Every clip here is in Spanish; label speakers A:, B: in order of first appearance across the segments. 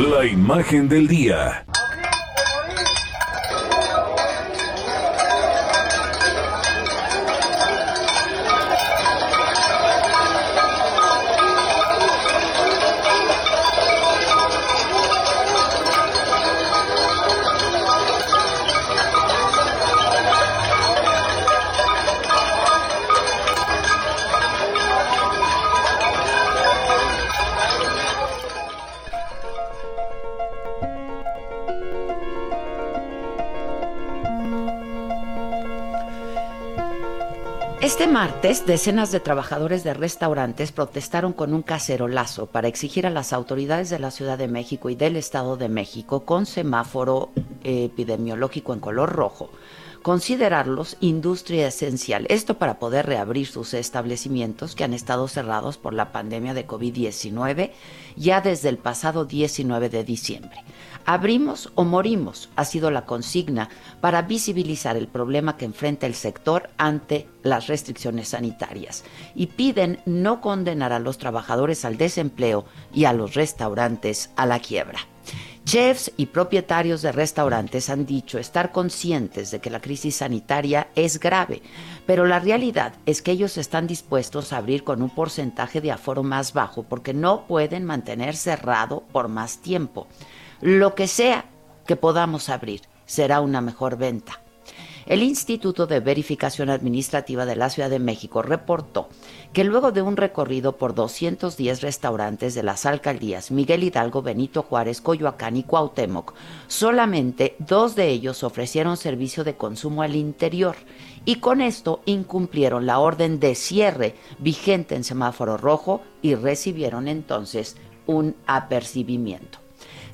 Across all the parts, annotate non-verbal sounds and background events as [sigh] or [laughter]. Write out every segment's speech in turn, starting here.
A: La imagen del día.
B: Este martes, decenas de trabajadores de restaurantes protestaron con un cacerolazo para exigir a las autoridades de la Ciudad de México y del Estado de México con semáforo epidemiológico en color rojo considerarlos industria esencial. Esto para poder reabrir sus establecimientos que han estado cerrados por la pandemia de COVID-19 ya desde el pasado 19 de diciembre. Abrimos o morimos ha sido la consigna para visibilizar el problema que enfrenta el sector ante las restricciones sanitarias y piden no condenar a los trabajadores al desempleo y a los restaurantes a la quiebra. Chefs y propietarios de restaurantes han dicho estar conscientes de que la crisis sanitaria es grave, pero la realidad es que ellos están dispuestos a abrir con un porcentaje de aforo más bajo porque no pueden mantener cerrado por más tiempo. Lo que sea que podamos abrir será una mejor venta. El Instituto de Verificación Administrativa de la Ciudad de México reportó que luego de un recorrido por 210 restaurantes de las alcaldías Miguel Hidalgo, Benito Juárez, Coyoacán y Cuauhtémoc, solamente dos de ellos ofrecieron servicio de consumo al interior y con esto incumplieron la orden de cierre vigente en semáforo rojo y recibieron entonces un apercibimiento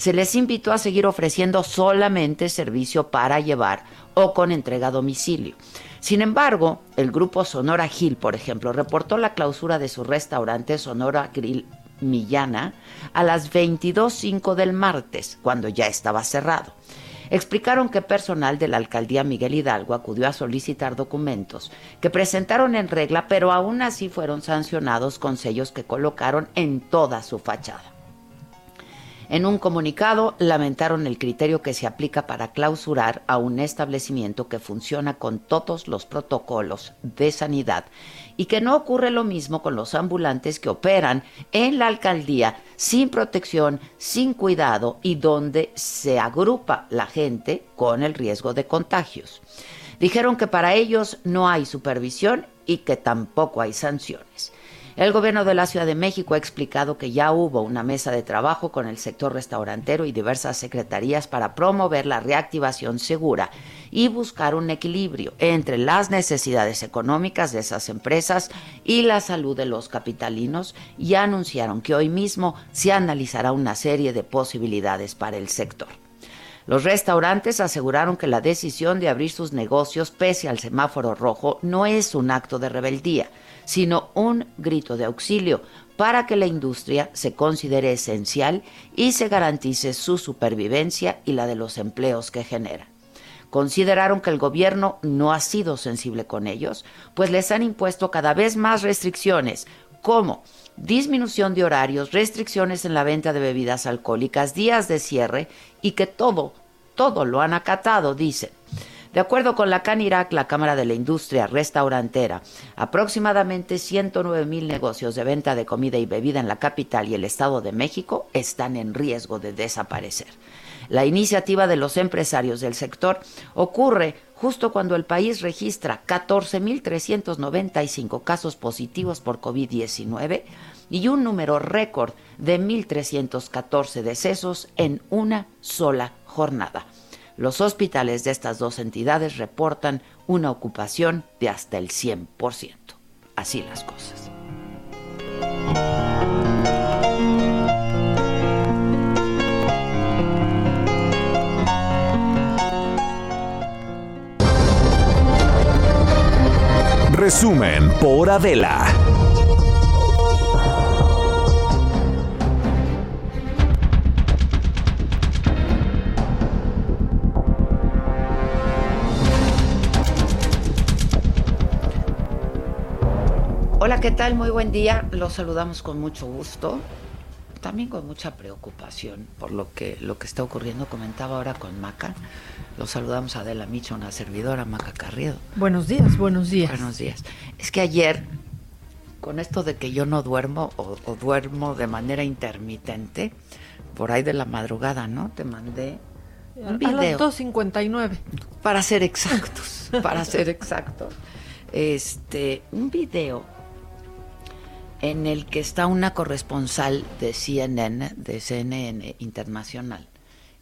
B: se les invitó a seguir ofreciendo solamente servicio para llevar o con entrega a domicilio. Sin embargo, el grupo Sonora Gil, por ejemplo, reportó la clausura de su restaurante Sonora Grill Millana a las 22.05 del martes, cuando ya estaba cerrado. Explicaron que personal de la alcaldía Miguel Hidalgo acudió a solicitar documentos que presentaron en regla, pero aún así fueron sancionados con sellos que colocaron en toda su fachada. En un comunicado lamentaron el criterio que se aplica para clausurar a un establecimiento que funciona con todos los protocolos de sanidad y que no ocurre lo mismo con los ambulantes que operan en la alcaldía sin protección, sin cuidado y donde se agrupa la gente con el riesgo de contagios. Dijeron que para ellos no hay supervisión y que tampoco hay sanciones. El gobierno de la Ciudad de México ha explicado que ya hubo una mesa de trabajo con el sector restaurantero y diversas secretarías para promover la reactivación segura y buscar un equilibrio entre las necesidades económicas de esas empresas y la salud de los capitalinos y anunciaron que hoy mismo se analizará una serie de posibilidades para el sector. Los restaurantes aseguraron que la decisión de abrir sus negocios pese al semáforo rojo no es un acto de rebeldía, sino un grito de auxilio para que la industria se considere esencial y se garantice su supervivencia y la de los empleos que genera. Consideraron que el gobierno no ha sido sensible con ellos, pues les han impuesto cada vez más restricciones, como disminución de horarios, restricciones en la venta de bebidas alcohólicas, días de cierre y que todo, todo lo han acatado, dicen. De acuerdo con la CANIRAC, la Cámara de la Industria Restaurantera, aproximadamente 109 mil negocios de venta de comida y bebida en la capital y el Estado de México están en riesgo de desaparecer. La iniciativa de los empresarios del sector ocurre justo cuando el país registra 14.395 casos positivos por COVID-19 y un número récord de 1.314 decesos en una sola jornada. Los hospitales de estas dos entidades reportan una ocupación de hasta el 100%. Así las cosas.
A: Resumen por Adela.
B: Hola, ¿qué tal? Muy buen día. Los saludamos con mucho gusto, también con mucha preocupación por lo que lo que está ocurriendo. Comentaba ahora con Maca. Los saludamos a Adela Micha, una servidora, Maca Carriedo.
C: Buenos días, buenos días.
B: Buenos días. Es que ayer, con esto de que yo no duermo o, o duermo de manera intermitente, por ahí de la madrugada, ¿no? Te mandé un
C: A las
B: video.
C: 2.59.
B: Para ser exactos, [laughs] para ser exactos. Este, un video en el que está una corresponsal de CNN, de CNN Internacional,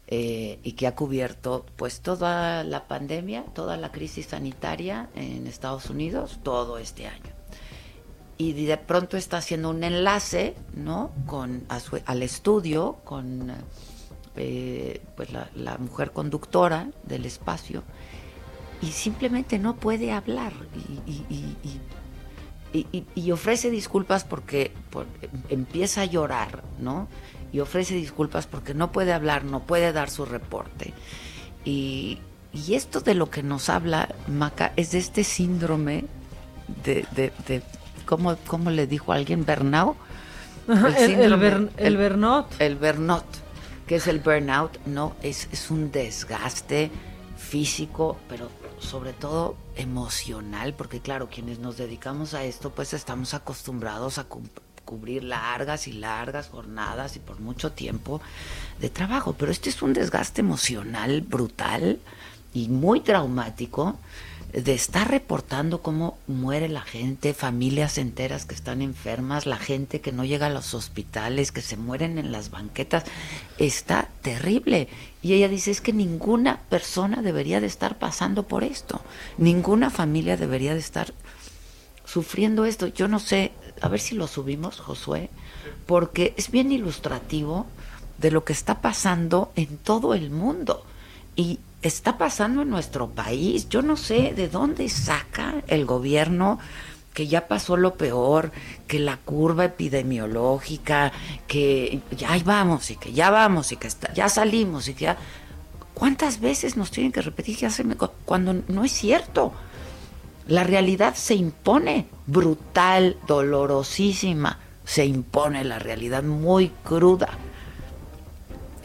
B: eh, y que ha cubierto pues toda la pandemia, toda la crisis sanitaria en Estados Unidos, todo este año. Y de pronto está haciendo un enlace, ¿no? Con al estudio con eh, pues la, mujer conductora del espacio y simplemente no puede hablar y- y- y- y ofrece disculpas porque por- empieza a llorar, ¿no? Y ofrece disculpas porque no puede hablar, no puede dar su reporte. Y, y esto de lo que nos habla Maca es de este síndrome de, de, de ¿cómo, cómo le dijo alguien? ¿Bernau?
C: El, el,
B: síndrome-
C: el Bernot.
B: el que es el burnout, no, es, es un desgaste físico, pero sobre todo emocional, porque claro, quienes nos dedicamos a esto, pues estamos acostumbrados a cu- cubrir largas y largas jornadas y por mucho tiempo de trabajo, pero este es un desgaste emocional brutal y muy traumático de estar reportando cómo muere la gente, familias enteras que están enfermas, la gente que no llega a los hospitales, que se mueren en las banquetas, está terrible. Y ella dice, es que ninguna persona debería de estar pasando por esto, ninguna familia debería de estar sufriendo esto. Yo no sé, a ver si lo subimos, Josué, porque es bien ilustrativo de lo que está pasando en todo el mundo. Y está pasando en nuestro país. Yo no sé de dónde saca el gobierno que ya pasó lo peor, que la curva epidemiológica, que ya ahí vamos y que ya vamos y que ya salimos y que ya... ¿Cuántas veces nos tienen que repetir que hacen cuando no es cierto? La realidad se impone, brutal, dolorosísima, se impone la realidad muy cruda.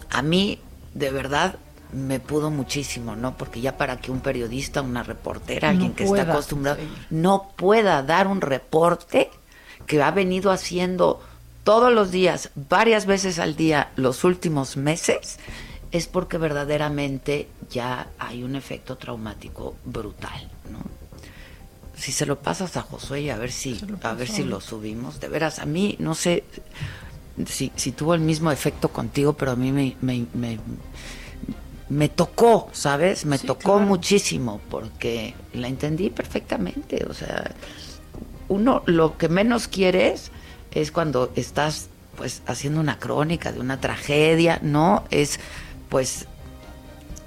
B: A mí, de verdad, me pudo muchísimo, ¿no? Porque ya para que un periodista, una reportera,
C: No
B: alguien que
C: pueda
B: está acostumbrado, no pueda dar un reporte que ha venido haciendo todos los días, varias veces al día, los últimos meses, es porque verdaderamente ya hay un efecto traumático brutal, ¿no? Si se lo pasas a Josué y a ver si, a ver si lo subimos, de veras, a mí no sé si, si tuvo el mismo efecto contigo, pero a mí me, me, me, me tocó, ¿sabes? Me
C: Sí,
B: tocó
C: claro.
B: muchísimo porque la entendí perfectamente. O sea, uno lo que menos quieres es cuando estás pues haciendo una crónica de una tragedia, ¿no? Es pues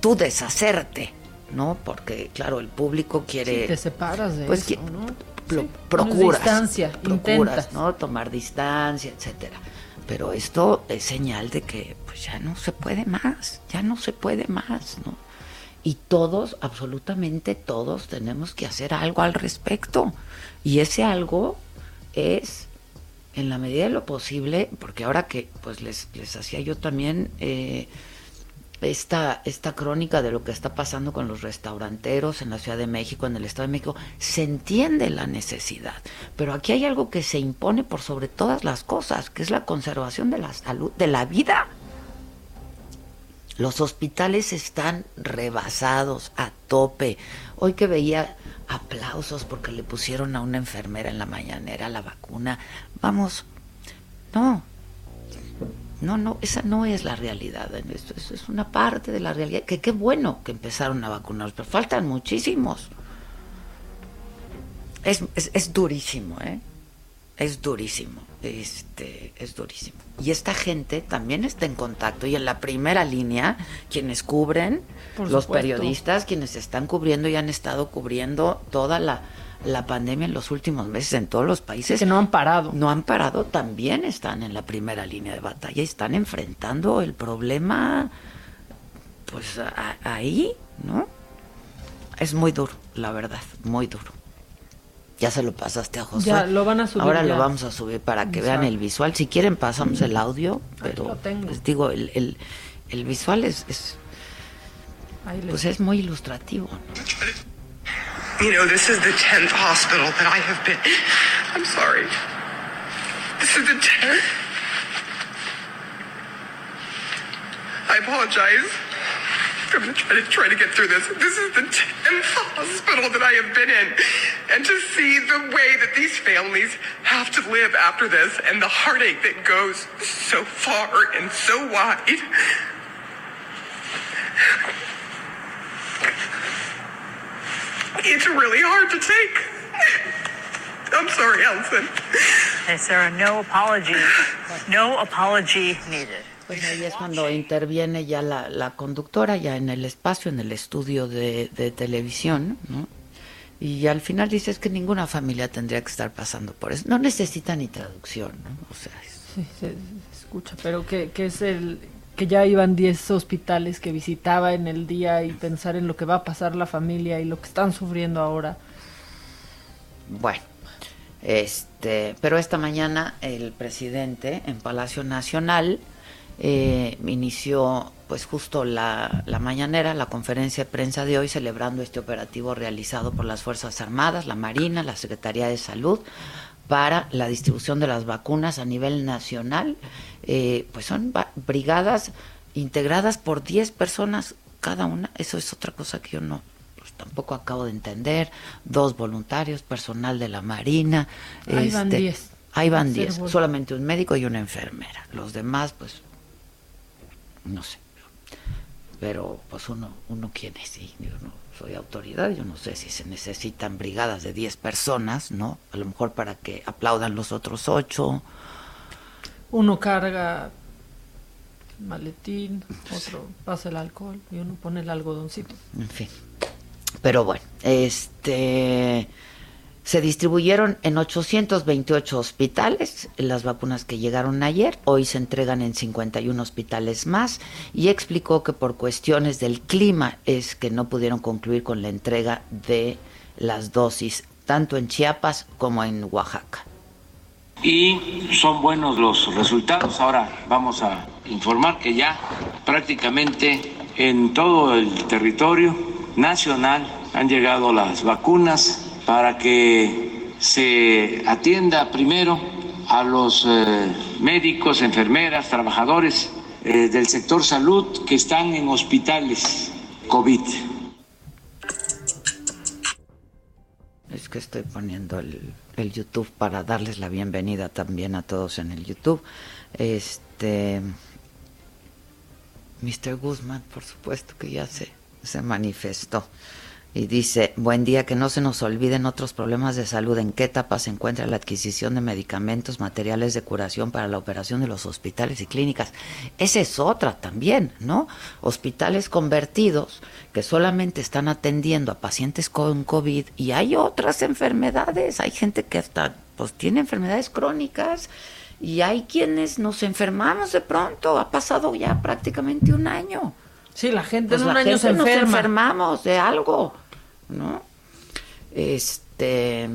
B: tú deshacerte, ¿no? Porque claro, el público quiere
C: Sí, te separas de
B: pues
C: eso, ¿no?
B: pro-
C: Sí,
B: procuras,
C: distancia,
B: procuras,
C: intentas.
B: ¿no? Tomar distancia, etcétera. Pero esto es señal de que pues ya no se puede más, ya no se puede más, ¿no? Y todos, absolutamente todos, tenemos que hacer algo al respecto. Y ese algo es, en la medida de lo posible, porque ahora que pues les, les hacía yo también eh, esta, esta crónica de lo que está pasando con los restauranteros en la Ciudad de México, en el Estado de México, se entiende la necesidad. Pero aquí hay algo que se impone por sobre todas las cosas, que es la conservación de la salud, de la vida. Los hospitales están rebasados a tope. Hoy que veía aplausos porque le pusieron a una enfermera en la mañanera la vacuna. Vamos, no, no, no, esa no es la realidad. Esto es, es una parte de la realidad. Que qué bueno que empezaron a vacunarlos, pero faltan muchísimos. Es, es, es durísimo, ¿eh? Es durísimo, este, es durísimo. Y esta gente también está en contacto y en la primera línea, quienes cubren,
C: Por
B: los
C: supuesto.
B: periodistas, quienes están cubriendo y han estado cubriendo toda la la pandemia en los últimos meses en todos los países.
C: Que no han parado.
B: No han parado, también están en la primera línea de batalla y están enfrentando el problema, pues ahí, ¿no? Es muy duro, la verdad, muy duro. Ya se lo pasaste a José.
C: Ya, lo van a subir.
B: Ahora lo vamos a subir para que vean el visual. Si quieren pasamos el audio, pero les digo, el, el, el visual es, es pues es muy ilustrativo.
D: You know, this is the 10th hospital that I have been. I'm sorry. This is the 10th. I apologize. I'm going to try to try to get through this. This is the 10th hospital that I have been in. And to see the way that these families have to live after this and the heartache that goes so far and so wide. It's really hard to take. I'm sorry, Allison.
E: Sarah, no apology. No apology needed.
B: Pues ahí es cuando interviene ya la, la conductora, ya en el espacio, en el estudio de, de televisión, ¿no? Y al final dices que ninguna familia tendría que estar pasando por eso. No necesita ni traducción, ¿no? O sea,
C: sí, se, escucha, pero que, que es el que ya iban 10 hospitales que visitaba en el día y pensar en lo que va a pasar la familia y lo que están sufriendo ahora.
B: Bueno, este, pero esta mañana el presidente en Palacio Nacional eh, inició pues justo la, la, mañanera, la conferencia de prensa de hoy celebrando este operativo realizado por las Fuerzas Armadas, la Marina, la Secretaría de Salud para la distribución de las vacunas a nivel nacional. Eh, pues son brigadas integradas por 10 personas cada una. Eso es otra cosa que yo no pues, tampoco acabo de entender. Dos voluntarios, personal de la Marina.
C: Ahí van 10. Este,
B: ahí van 10. Solamente un médico y una enfermera. Los demás, pues, no sé. Pero, pues, uno, uno quién es, sí, yo no soy autoridad, yo no sé si se necesitan brigadas de 10 personas, ¿no? A lo mejor para que aplaudan los otros 8.
C: Uno carga el maletín, otro pasa el alcohol y uno pone el algodoncito.
B: En fin. Pero bueno, este se distribuyeron en 828 hospitales las vacunas que llegaron ayer, hoy se entregan en 51 hospitales más y explicó que por cuestiones del clima es que no pudieron concluir con la entrega de las dosis, tanto en Chiapas como en Oaxaca.
F: Y son buenos los resultados. Ahora vamos a informar que ya prácticamente en todo el territorio nacional han llegado las vacunas para que se atienda primero a los eh, médicos, enfermeras, trabajadores eh, del sector salud que están en hospitales COVID.
B: Es que estoy poniendo el, el, YouTube para darles la bienvenida también a todos en el YouTube. Este. Mr. Guzmán, por supuesto que ya se, se manifestó. Y dice, buen día, que no se nos olviden otros problemas de salud. ¿En qué etapa se encuentra la adquisición de medicamentos, materiales de curación para la operación de los hospitales y clínicas? Esa es otra también, ¿no? Hospitales convertidos que solamente están atendiendo a pacientes con COVID y hay otras enfermedades. Hay gente que hasta pues tiene enfermedades crónicas y hay quienes nos enfermamos de pronto. Ha pasado ya prácticamente un año.
C: Sí, la gente pues en un año se enferma.
B: Nos enfermamos de algo. ¿No? Este,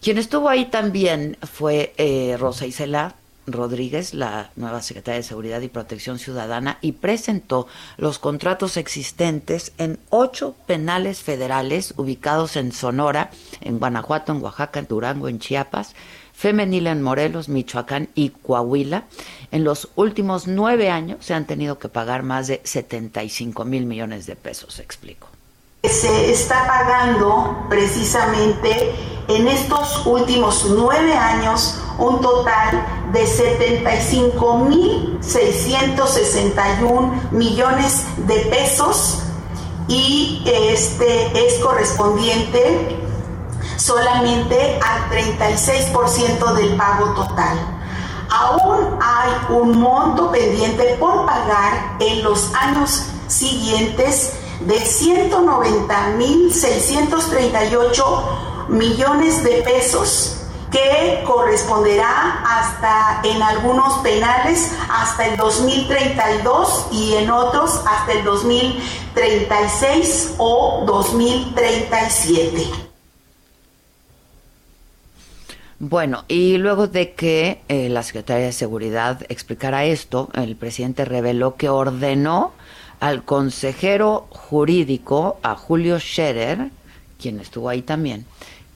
B: quien estuvo ahí también fue eh, Rosa Isela Rodríguez, la nueva secretaria de Seguridad y Protección Ciudadana, y presentó los contratos existentes en ocho penales federales ubicados en Sonora, en Guanajuato, en Oaxaca, en Durango, en Chiapas, femenil en Morelos, Michoacán y Coahuila. En los últimos nueve años se han tenido que pagar más de 75 mil millones de pesos, explico
G: se está pagando precisamente en estos últimos nueve años un total de 75.661 millones de pesos y este es correspondiente solamente al 36% del pago total. Aún hay un monto pendiente por pagar en los años siguientes de 190.638 millones de pesos que corresponderá hasta en algunos penales hasta el 2032 y en otros hasta el 2036 o 2037.
B: Bueno, y luego de que eh, la Secretaría de Seguridad explicara esto, el presidente reveló que ordenó al consejero jurídico, a Julio Scherer, quien estuvo ahí también,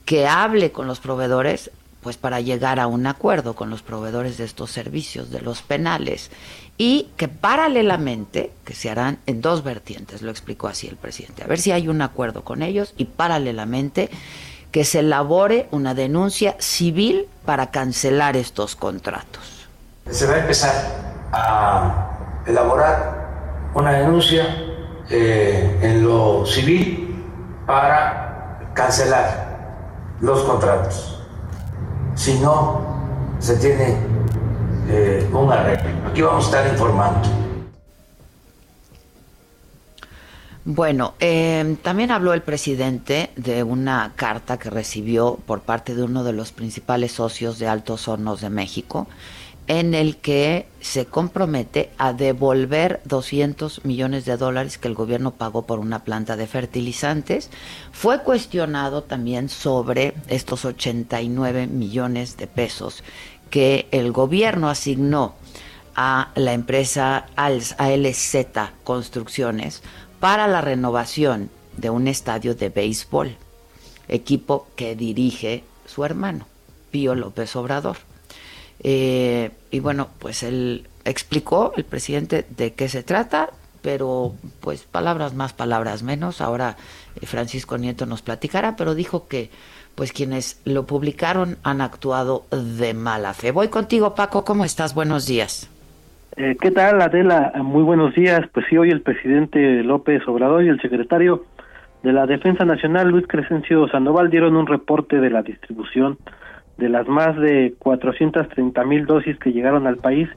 B: que hable con los proveedores pues para llegar a un acuerdo con los proveedores de estos servicios, de los penales, y que paralelamente, que se harán en dos vertientes, lo explicó así el presidente, a ver si hay un acuerdo con ellos, y paralelamente que se elabore una denuncia civil para cancelar estos contratos.
H: Se va a empezar a elaborar una denuncia eh, en lo civil para cancelar los contratos si no se tiene eh, un arreglo. Aquí vamos a estar informando.
B: Bueno, eh, también habló el presidente de una carta que recibió por parte de uno de los principales socios de Altos Hornos de México, en el que se compromete a devolver 200 millones de dólares que el gobierno pagó por una planta de fertilizantes. Fue cuestionado también sobre estos 89 millones de pesos que el gobierno asignó a la empresa ALZ Construcciones para la renovación de un estadio de béisbol, equipo que dirige su hermano, Pío López Obrador. Eh, y bueno, pues él explicó, el presidente, de qué se trata, pero pues palabras más, palabras menos. Ahora eh, Francisco Nieto nos platicará, pero dijo que pues quienes lo publicaron han actuado de mala fe. Voy contigo, Paco, ¿cómo estás? Buenos días.
I: Eh, ¿Qué tal, Adela? Muy buenos días. Pues sí, hoy el presidente López Obrador y el secretario de la Defensa Nacional, Luis Crescencio Sandoval, dieron un reporte de la distribución de las más de 430 mil dosis que llegaron al país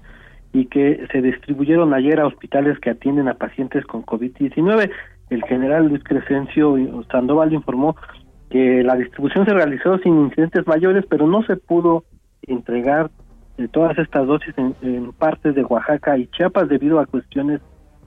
I: y que se distribuyeron ayer a hospitales que atienden a pacientes con COVID-19. El general Luis Crescencio Sandoval informó que la distribución se realizó sin incidentes mayores, pero no se pudo entregar de todas estas dosis en, partes de Oaxaca y Chiapas debido a cuestiones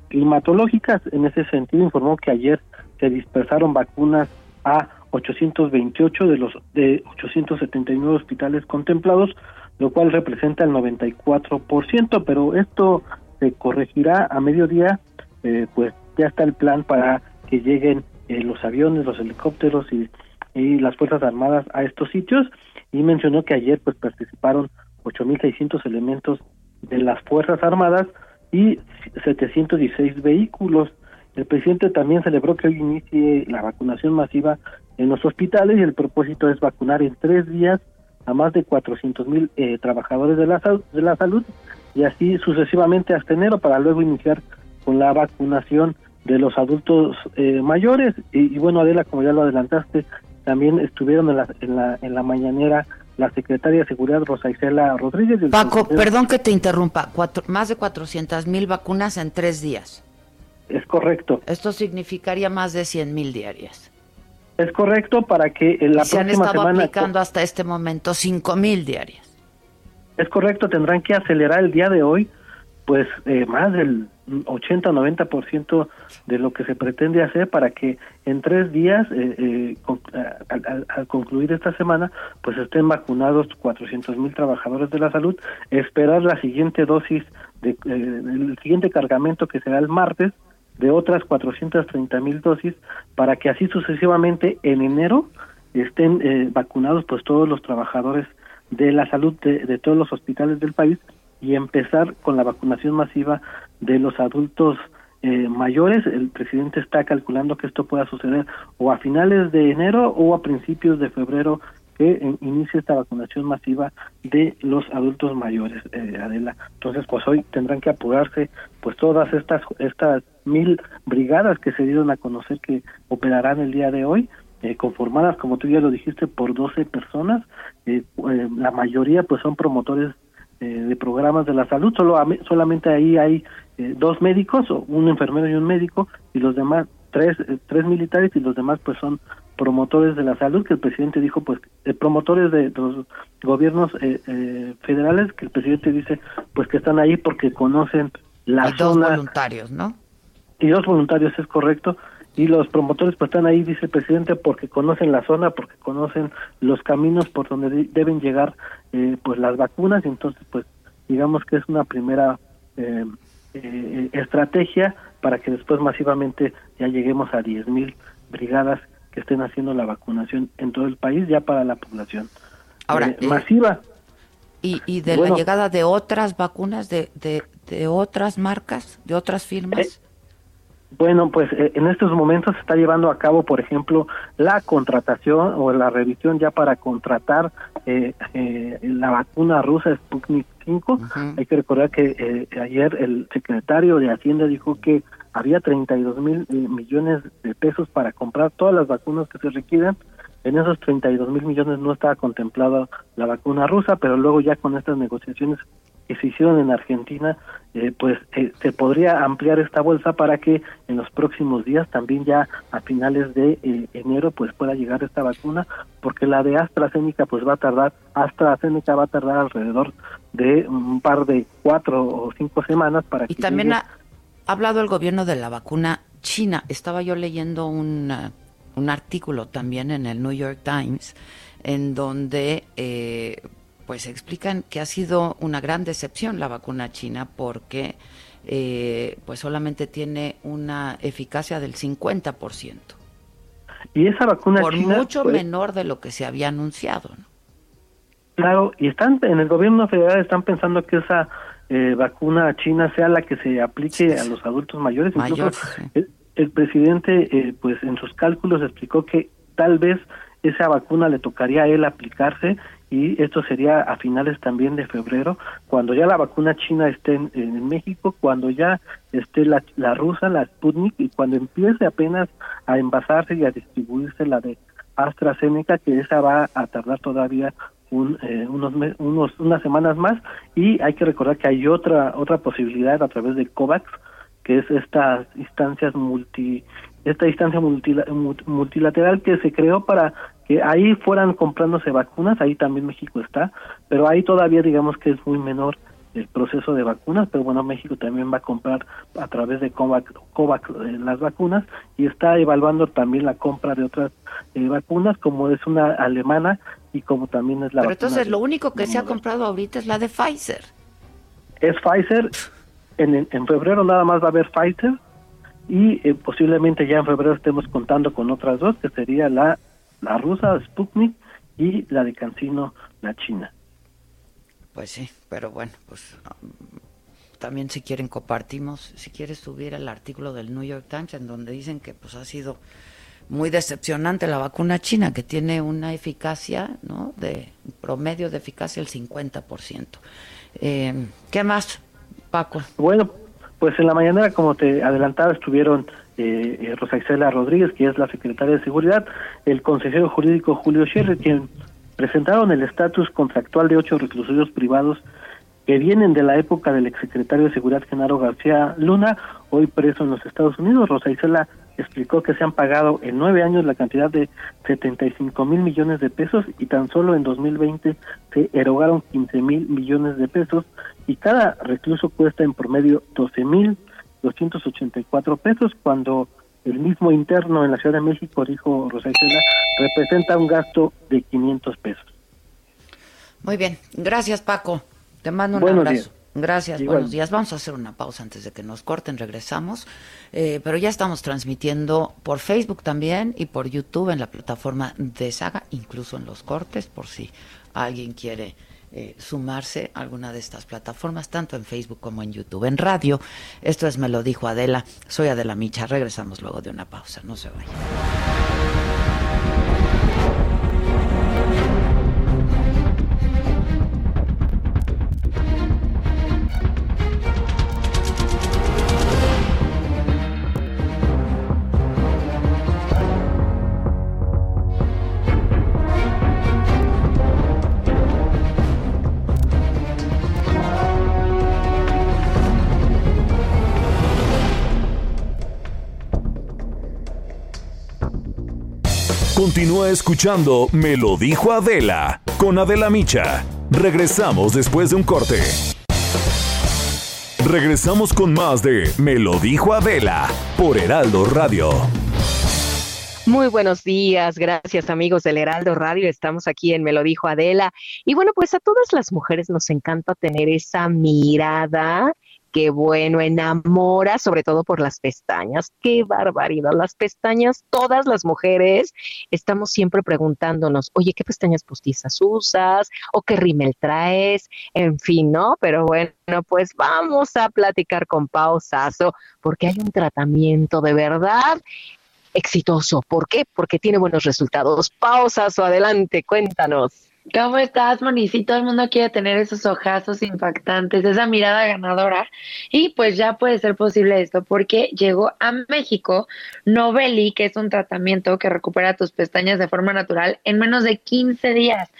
I: climatológicas. En ese sentido, informó que ayer se dispersaron vacunas a 828 de los de 879 hospitales contemplados, lo cual representa el 94%, pero esto se corregirá a mediodía, eh, pues ya está el plan para que lleguen eh, los aviones, los helicópteros y, las Fuerzas Armadas a estos sitios y mencionó que ayer pues participaron 8.600 elementos de las Fuerzas Armadas y 716 vehículos. El presidente también celebró que hoy inicie la vacunación masiva en los hospitales y el propósito es vacunar en tres días a más de 400 mil eh, trabajadores de la, de la salud y así sucesivamente hasta enero para luego iniciar con la vacunación de los adultos eh, mayores y, bueno Adela como ya lo adelantaste también estuvieron en la en la, en la mañanera la secretaria de Seguridad Rosa Isela Rodríguez.
B: Paco, perdón que te interrumpa, cuatro, más de 400 mil vacunas en tres días.
I: Es correcto.
B: Esto significaría más de 100 mil diarias.
I: Es correcto para que en la
B: Se han estado aplicando hasta este momento 5 mil diarias.
I: Es correcto, tendrán que acelerar el día de hoy, pues eh, más del 80-90% de lo que se pretende hacer para que en tres días, eh, eh, con, al, al, concluir esta semana, pues estén vacunados 400 mil trabajadores de la salud, esperar la siguiente dosis, de, eh, el siguiente cargamento que será el martes, de otras 430 mil dosis para que así sucesivamente en enero estén eh, vacunados pues todos los trabajadores de la salud de, de, todos los hospitales del país y empezar con la vacunación masiva de los adultos eh, mayores. El presidente está calculando que esto pueda suceder o a finales de enero o a principios de febrero que inicie esta vacunación masiva de los adultos mayores, eh, Adela. Entonces, pues hoy tendrán que apurarse, pues todas estas estas mil brigadas que se dieron a conocer que operarán el día de hoy, eh, conformadas, como tú ya lo dijiste, por 12 personas. Eh, eh, la mayoría, pues, son promotores de programas de la salud. Solo solamente ahí hay dos médicos, un enfermero y un médico, y los demás tres tres militares y los demás, pues, son promotores de la salud, que el presidente dijo, pues, eh, promotores de, los gobiernos eh, eh, federales, que el presidente dice, pues, que están ahí porque conocen la
B: y dos voluntarios, ¿no?
I: Y dos voluntarios, es correcto. Y los promotores, pues, están ahí, dice el presidente, porque conocen la zona, porque conocen los caminos por donde deben llegar, pues, las vacunas. Y entonces, pues, digamos que es una primera estrategia para que después masivamente ya lleguemos a 10.000 brigadas que estén haciendo la vacunación en todo el país ya para la población
B: Ahora, eh,
I: eh, masiva.
B: Y, y de la llegada de otras vacunas, de, de, de, otras marcas, de otras firmas.
I: Eh, bueno, pues en estos momentos se está llevando a cabo, por ejemplo, la contratación o la revisión ya para contratar la vacuna rusa Sputnik 5. Hay que recordar que ayer el secretario de Hacienda dijo que había 32 mil eh, millones de pesos para comprar todas las vacunas que se requieren. En esos 32 mil millones no estaba contemplada la vacuna rusa, pero luego ya con estas negociaciones que se hicieron en Argentina, eh, pues eh, se podría ampliar esta bolsa para que en los próximos días, también ya a finales de enero, pues pueda llegar esta vacuna, porque la de AstraZeneca pues va a tardar, AstraZeneca va a tardar alrededor de un par de cuatro o cinco semanas para
B: y también ha hablado el gobierno de la vacuna china. Estaba yo leyendo un, un artículo también en el New York Times en donde eh, pues explican que ha sido una gran decepción la vacuna china porque eh, pues solamente tiene una eficacia del 50%.
I: Y esa vacuna
B: por
I: china,
B: mucho pues, menor de lo que se había anunciado, ¿no?
I: Claro, y están en el gobierno federal están pensando que esa eh, vacuna china sea la que se aplique a los adultos mayores. Incluso el, presidente, eh, pues en sus cálculos explicó que tal vez esa vacuna le tocaría a él aplicarse y esto sería a finales también de febrero, cuando ya la vacuna china esté en, México, cuando ya esté la, la, rusa, la Sputnik, y cuando empiece apenas a envasarse y a distribuirse la de AstraZeneca, que esa va a tardar todavía un, eh, unos, unos unas semanas más. Y hay que recordar que hay otra otra posibilidad a través de COVAX que es estas instancias multi esta instancia multilateral que se creó para que ahí fueran comprándose vacunas ahí también México está pero ahí todavía digamos que es muy menor el proceso de vacunas, pero bueno, México también va a comprar a través de COVAX, COVAX eh, las vacunas y está evaluando también la compra de otras eh, vacunas, como es una alemana y como también es la
B: Pero entonces lo único que se ha comprado ahorita es la de Pfizer.
I: Es Pfizer, en, en febrero nada más va a haber Pfizer y eh, posiblemente ya en febrero estemos contando con otras dos, que sería la, la rusa Sputnik y la de Cancino, la china.
B: Pues sí, pero bueno, pues también si quieren compartimos, si quieres subir el artículo del New York Times en donde dicen que pues ha sido muy decepcionante la vacuna china, que tiene una eficacia, ¿no? De promedio de eficacia el 50%. Eh, ¿Qué más, Paco?
I: Bueno, pues en la mañana, como te adelantaba, estuvieron eh, Rosa Isela Rodríguez, que es la secretaria de Seguridad, el consejero jurídico Julio Scherrer, quien presentaron el estatus contractual de ocho reclusorios privados que vienen de la época del exsecretario de Seguridad Genaro García Luna, hoy preso en los Estados Unidos. Rosa Isela explicó que se han pagado en nueve años la cantidad de 75 mil millones de pesos y tan solo en 2020 se erogaron 15 mil millones de pesos y cada recluso cuesta en promedio 12 mil 284 pesos cuando el mismo interno en la Ciudad de México, dijo Rosa Isela, representa un gasto de 500 pesos.
B: Muy bien, gracias Paco, te mando un abrazo. Gracias, buenos días. Vamos a hacer una pausa antes de que nos corten, regresamos. Eh, pero ya estamos transmitiendo por Facebook también y por YouTube en la plataforma de Saga, incluso en los cortes, por si alguien quiere eh, sumarse a alguna de estas plataformas, tanto en Facebook como en YouTube. En radio, esto es Me lo dijo Adela. Soy Adela Micha. Regresamos luego de una pausa. No se vayan.
A: Continúa escuchando Me lo dijo Adela con Adela Micha. Regresamos después de un corte. Regresamos con más de Me lo dijo Adela por Heraldo Radio.
J: Muy buenos días, gracias amigos del Heraldo Radio, estamos aquí en Me lo dijo Adela. Y bueno, pues a todas las mujeres nos encanta tener esa mirada qué bueno, enamora, sobre todo por las pestañas. Qué barbaridad, las pestañas, todas las mujeres estamos siempre preguntándonos, oye, ¿qué pestañas postizas usas? ¿O qué rímel traes? En fin, ¿no? Pero bueno, pues vamos a platicar con Pausazo, porque hay un tratamiento de verdad exitoso. ¿Por qué? Porque tiene buenos resultados. Pausazo, adelante, cuéntanos.
K: ¿Cómo estás, Moni? Sí, todo el mundo quiere tener esos ojazos impactantes, esa mirada ganadora. Y pues ya puede ser posible esto porque llegó a México Novelli, que es un tratamiento que recupera tus pestañas de forma natural en menos de 15 días.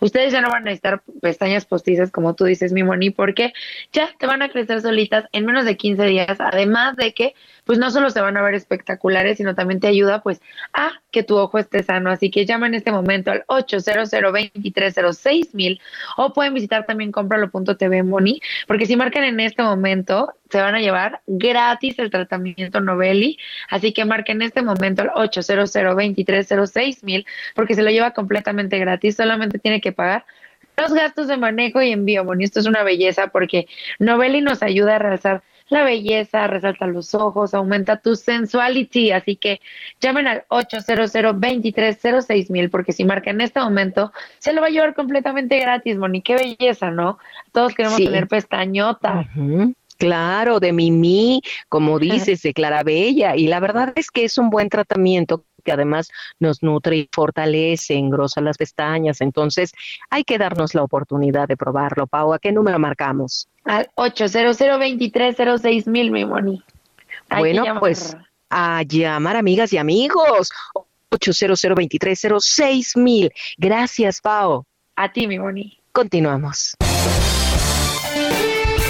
K: Ustedes ya no van a necesitar pestañas postizas, como tú dices, mi Moni, porque ya te van a crecer solitas en menos de 15 días. Además de que, pues no solo se van a ver espectaculares, sino también te ayuda, pues, a que tu ojo esté sano. Así que llama en este momento al 800 2306 mil o pueden visitar también compralo.tv Moni, porque si marcan en este momento se van a llevar gratis el tratamiento Novelli, así que marquen en este momento al 800 2306 mil porque se lo lleva completamente gratis, solamente tiene que pagar los gastos de manejo y envío, Moni. Esto es una belleza porque Novelli nos ayuda a realzar la belleza, resalta los ojos, aumenta tu sensuality. Así que llamen al 800 2306 mil porque si marca en este momento se lo va a llevar completamente gratis, Moni. Qué belleza, ¿no? Todos queremos tener pestañota.
J: Claro, de Mimi, como [laughs] dices, de Clarabella. Y la verdad es que es un buen tratamiento que además nos nutre y fortalece, engrosa las pestañas. Entonces, hay que darnos la oportunidad de probarlo. Pau, ¿a qué número marcamos?
K: Al 800 2306 mil, mi Moni.
J: bueno, pues a llamar amigas y amigos. 800 2306 mil. Gracias, Pau.
K: A ti, mi Moni.
J: Continuamos.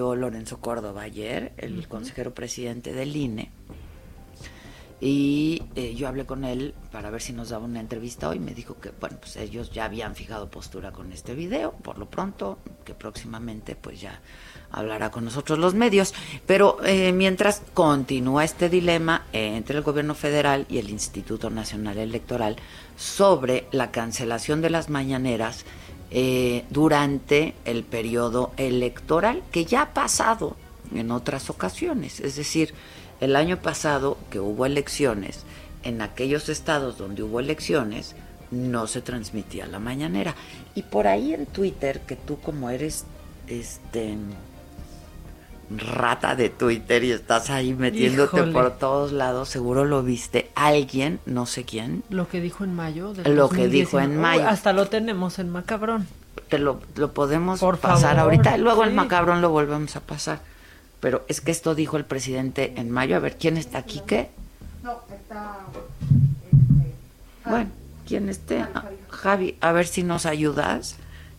B: Lorenzo Córdoba ayer, el consejero presidente del INE. Y eh, yo hablé con él para ver si nos daba una entrevista hoy. Me dijo que, bueno, pues ellos ya habían fijado postura con este video, por lo pronto, que próximamente pues ya hablará con nosotros los medios. Pero eh, mientras continúa este dilema entre el gobierno federal y el Instituto Nacional Electoral sobre la cancelación de las mañaneras eh, durante el periodo electoral, que ya ha pasado en otras ocasiones. Es decir, el año pasado que hubo elecciones, en aquellos estados donde hubo elecciones, no se transmitía la mañanera. Y por ahí en Twitter, que tú como eres este rata de Twitter y estás ahí metiéndote por todos lados, seguro lo viste. Alguien, no sé quién.
C: Lo que dijo en mayo.
B: lo que dijo en mayo.
C: hasta lo tenemos en Macabrón.
B: Te lo, lo podemos pasar ahorita. Luego el Macabrón lo volvemos a pasar. Pero es que esto dijo el presidente en mayo. A ver, ¿quién está aquí? ¿Qué? No, está... bueno, ¿quién esté? Javi, a ver si nos ayudas.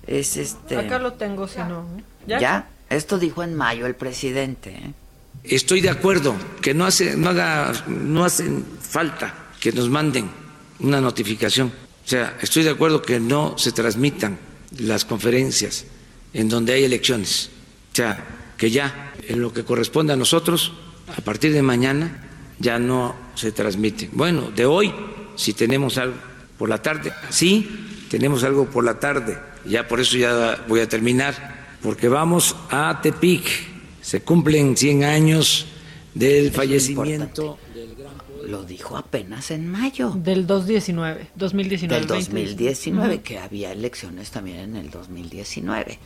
B: Es este...
C: Acá lo tengo, si no.
B: ¿eh? ¿Ya? ¿Ya? Esto dijo en mayo el presidente. ¿eh?
L: Estoy de acuerdo que no hace, no haga, no hacen falta que nos manden una notificación. O sea, estoy de acuerdo que no se transmitan las conferencias en donde hay elecciones. O sea, que ya en lo que corresponde a nosotros, a partir de mañana ya no se transmite. Bueno, de hoy, si tenemos algo por la tarde. Sí, tenemos algo por la tarde. Ya por eso ya voy a terminar, porque vamos a Tepic. Se cumplen 100 años del fallecimiento del gran
B: Lo dijo apenas en mayo.
C: Del 2019, 2019.
B: Del 2019, que había elecciones también en el 2019.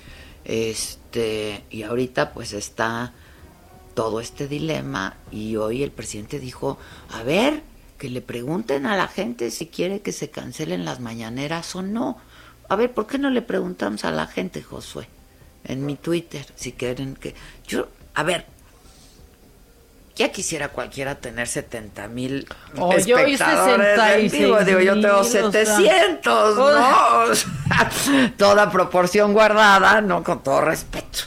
B: Este, y ahorita pues está todo este dilema y hoy el presidente dijo, a ver, que le pregunten a la gente si quiere que se cancelen las mañaneras o no. A ver, ¿por qué no le preguntamos a la gente, Josué? En mi Twitter, si quieren que... Yo, a ver, ya quisiera cualquiera tener 70 mil
C: Oh,
B: espectadores
C: yo hice 66
B: en vivo. Digo, yo tengo
C: mil, o sea.
B: 700, ¿no? O sea, toda proporción guardada, ¿no? Con todo respeto,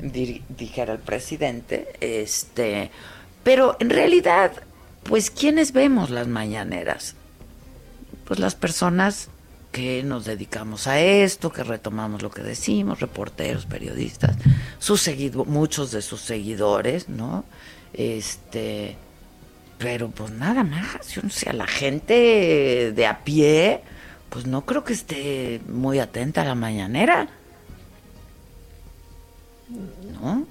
B: di- dijera el presidente. Este, pero en realidad, pues, ¿quiénes vemos las mañaneras? Pues las personas que nos dedicamos a esto, que retomamos lo que decimos, reporteros, periodistas, sus seguido, muchos de sus seguidores, ¿no? Este, pero pues nada más, yo no sé, a la gente de a pie, pues no creo que esté muy atenta a la mañanera. ¿No?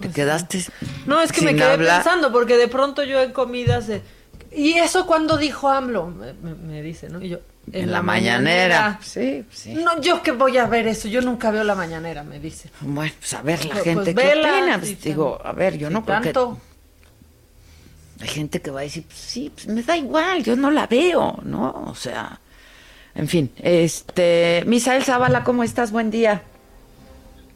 B: Te quedaste
C: No, es que me quedé
B: hablar.
C: pensando, porque de pronto yo en comidas de... ¿Y eso cuando dijo AMLO? Me, me- me dice, ¿no? Y yo,
B: En la mañanera. Sí, sí.
C: No, yo que voy a ver eso, yo nunca veo la mañanera, me dice.
B: Bueno, pues a ver la
C: Pues,
B: gente
C: pues,
B: qué
C: vela,
B: opina.
C: sí,
B: Pues, digo, a ver, yo
C: sí,
B: no creo
C: tanto.
B: que... Hay gente que va a decir, pues, sí, pues me da igual, yo no la veo, ¿no? O sea, en fin, este... Misael Zavala, ¿cómo estás? Buen día.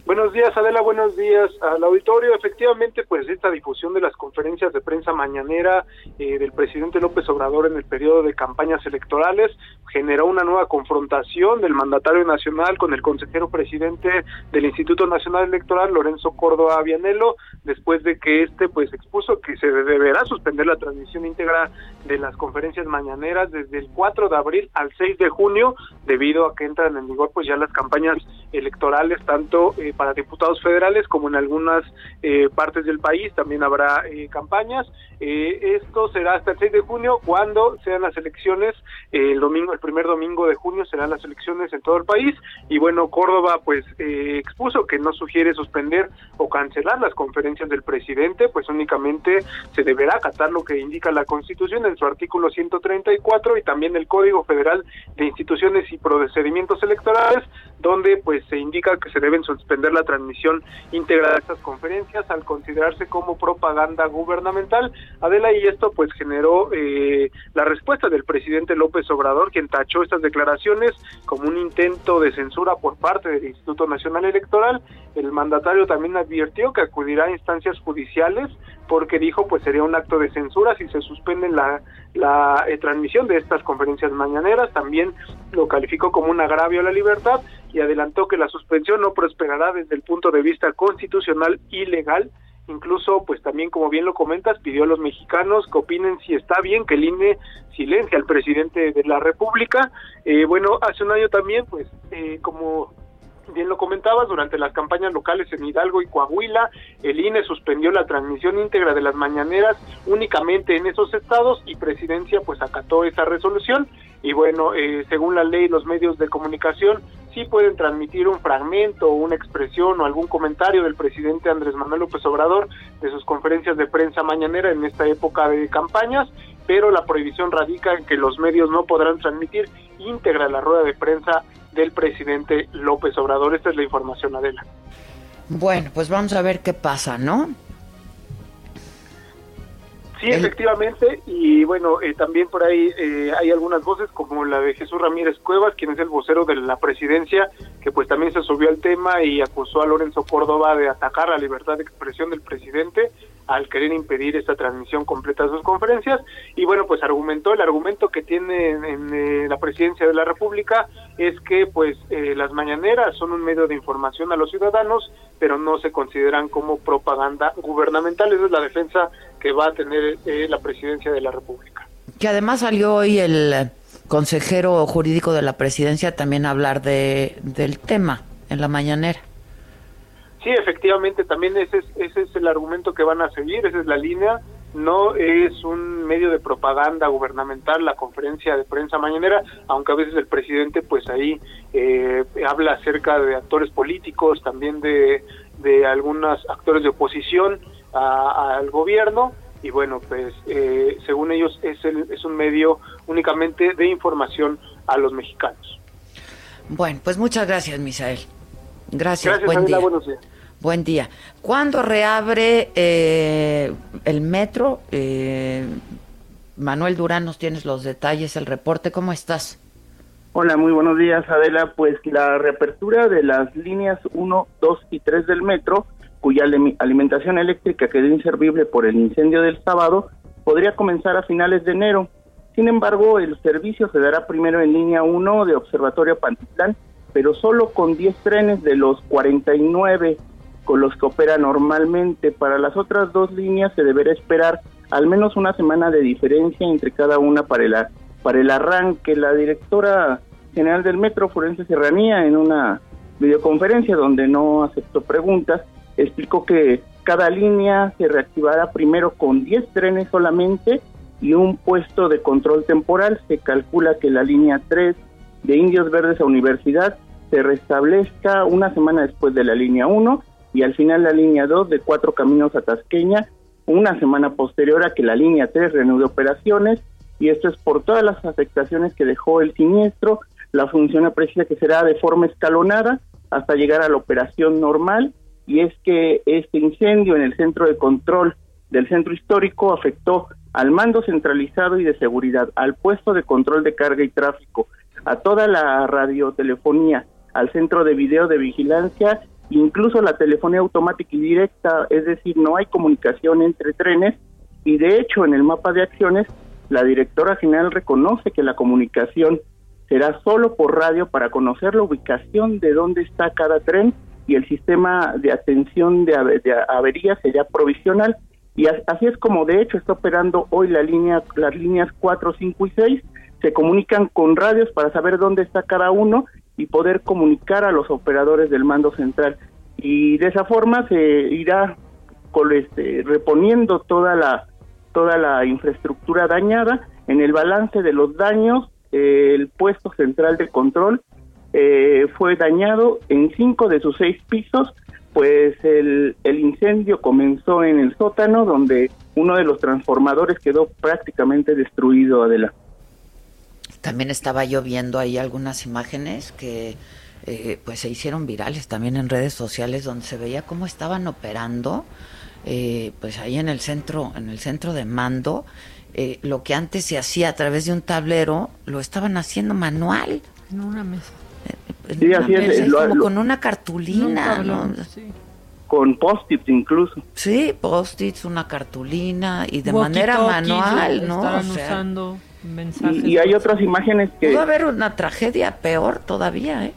M: Buenos días, Adela, buenos días al auditorio. Efectivamente, pues esta difusión de las conferencias de prensa mañanera eh, del presidente López Obrador en el periodo de campañas electorales generó una nueva confrontación del mandatario nacional con el consejero presidente del Instituto Nacional Electoral, Lorenzo Córdoba Vianelo, después de que este pues expuso que se deberá suspender la transmisión íntegra de las conferencias mañaneras desde el 4 de abril al 6 de junio, debido a que entran en vigor pues ya las campañas electorales tanto eh, para diputados federales como en algunas eh, partes del país también habrá eh, campañas. Eh, esto será hasta el 6 de junio cuando sean las elecciones eh, el domingo, el primer domingo de junio serán las elecciones en todo el país y bueno Córdoba pues eh, expuso que no sugiere suspender o cancelar las conferencias del presidente, pues únicamente se deberá acatar lo que indica la Constitución en su artículo 134 y también el Código Federal de Instituciones y Procedimientos Electorales, donde pues se indica que se deben suspender la transmisión íntegra de estas conferencias al considerarse como propaganda gubernamental. Adela, y esto pues generó eh, la respuesta del presidente López Obrador, quien tachó estas declaraciones como un intento de censura por parte del Instituto Nacional Electoral. El mandatario también advirtió que acudirá a instancias judiciales porque dijo pues sería un acto de censura si se suspende la, la eh, transmisión de estas conferencias mañaneras. También lo calificó como un agravio a la libertad y adelantó que la suspensión no prosperará desde el punto de vista constitucional y legal. Incluso, pues también, como bien lo comentas, pidió a los mexicanos que opinen si está bien que el INE silencia al presidente de la República. Eh, bueno, hace un año también, pues, eh, como bien lo comentabas, durante las campañas locales en Hidalgo y Coahuila, el INE suspendió la transmisión íntegra de las mañaneras únicamente en esos estados y Presidencia pues acató esa resolución. Y bueno, eh, según la ley los medios de comunicación sí pueden transmitir un fragmento una expresión o algún comentario del presidente Andrés Manuel López Obrador de sus conferencias de prensa mañanera en esta época de campañas, pero la prohibición radica en que los medios no podrán transmitir íntegra la rueda de prensa del presidente López Obrador. Esta es la información, Adela.
B: Bueno, pues vamos a ver qué pasa, ¿no?
M: Sí, efectivamente, y bueno, eh, también por ahí eh, hay algunas voces como la de Jesús Ramírez Cuevas, quien es el vocero de la presidencia, que pues también se subió al tema y acusó a Lorenzo Córdoba de atacar la libertad de expresión del presidente al querer impedir esta transmisión completa de sus conferencias. Y bueno pues argumentó el argumento que tiene en, eh, la presidencia de la república es que pues eh, las mañaneras son un medio de información a los ciudadanos pero no se consideran como propaganda gubernamental. Esa es la defensa que va a tener eh, la presidencia de la república.
B: Que además salió hoy el consejero jurídico de la presidencia también a hablar de, del tema en la mañanera.
M: Sí, efectivamente, también ese es, ese es el argumento que van a seguir, esa es la línea. no es un medio de propaganda gubernamental la conferencia de prensa mañanera, aunque a veces el presidente pues ahí eh, habla acerca de actores políticos, también de, de algunos actores de oposición al gobierno y bueno pues eh, según ellos es, el, es un medio únicamente de información a los mexicanos.
B: Bueno, pues muchas gracias Misael. Gracias, buen día.
M: Buenos días.
B: Buen día. ¿Cuándo reabre eh, el metro? Eh, Manuel Durán, nos tienes los detalles, el reporte. ¿Cómo estás?
N: Hola, muy buenos días, Adela. Pues la reapertura de las líneas 1, 2 y 3 del metro, cuya alimentación eléctrica quedó inservible por el incendio del sábado, podría comenzar a finales de enero. Sin embargo, el servicio se dará primero en línea 1 de Observatorio Pantitlán, pero solo con 10 trenes de los 49 con los que opera normalmente. Para las otras dos líneas se deberá esperar al menos una semana de diferencia entre cada una para el, para el arranque. La directora general del Metro, Forense Serranía, en una videoconferencia donde no aceptó preguntas, explicó que cada línea se reactivará primero con 10 trenes solamente y un puesto de control temporal. Se calcula que la línea 3 de Indios Verdes a Universidad se restablezca una semana después de la línea 1 y al final la línea 2 de Cuatro Caminos a Tasqueña, una semana posterior a que la línea 3 reanude operaciones, y esto es por todas las afectaciones que dejó el siniestro, la función aprecia que será de forma escalonada hasta llegar a la operación normal, y es que este incendio en el centro de control del centro histórico afectó al mando centralizado y de seguridad, al puesto de control de carga y tráfico, a toda la radiotelefonía, al centro de video de vigilancia incluso la telefonía automática y directa, es decir, no hay comunicación entre trenes y de hecho en el mapa de acciones la directora general reconoce que la comunicación será solo por radio para conocer la ubicación de dónde está cada tren y el sistema de atención de, averías sería provisional y así es como de hecho está operando hoy la línea las líneas 4, 5 y 6 se comunican con radios para saber dónde está cada uno y poder comunicar a los operadores del mando central. Y de esa forma se irá este, reponiendo toda la, toda la infraestructura dañada. En el balance de los daños, el puesto central de control eh, fue dañado en cinco de sus seis pisos, pues el, el incendio comenzó en el sótano, donde uno de los transformadores quedó prácticamente destruido, adelante.
B: También estaba yo viendo ahí algunas imágenes que eh, pues se hicieron virales también en redes sociales donde se veía cómo estaban operando eh, pues ahí en el centro en el centro de mando. Eh, lo que antes se hacía a través de un tablero lo estaban haciendo manual.
C: En una mesa.
N: Sí, así es,
B: como con una cartulina
N: con post-its incluso.
B: Sí post-its una cartulina y de manera manual no
C: estaban usando
N: y, hay otras imágenes que...
B: Pudo haber una tragedia peor todavía, ¿eh?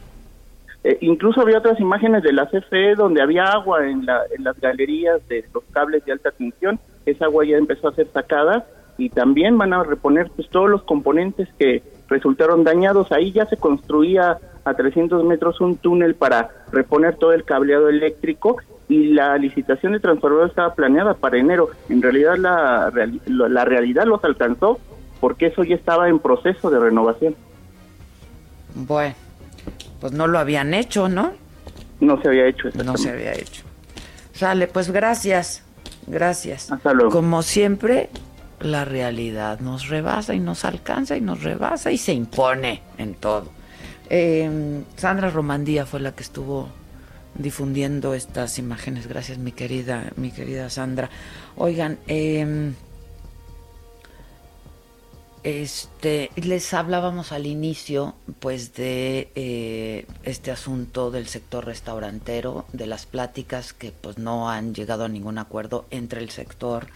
N: ¿eh? incluso había otras imágenes de la CFE donde había agua en, la, en las galerías de los cables de alta tensión. Esa agua ya empezó a ser sacada y también van a reponer pues, todos los componentes que resultaron dañados. Ahí ya se construía a 300 metros un túnel para reponer todo el cableado eléctrico y la licitación de transformador estaba planeada para enero. En realidad la, la realidad los alcanzó porque eso ya estaba en proceso de renovación.
B: Bueno, pues no lo habían hecho, ¿no?
N: No se había hecho.
B: No se había hecho. Sale, pues gracias, gracias.
N: Hasta luego.
B: Como siempre, la realidad nos rebasa y nos alcanza y nos rebasa y se impone en todo. Em, Sandra Romandía fue la que estuvo difundiendo estas imágenes. Gracias, mi querida, mi querida Sandra. Oigan, eh, este, les hablábamos al inicio, pues, de eh, este asunto del sector restaurantero, de las pláticas que, pues, no han llegado a ningún acuerdo entre el sector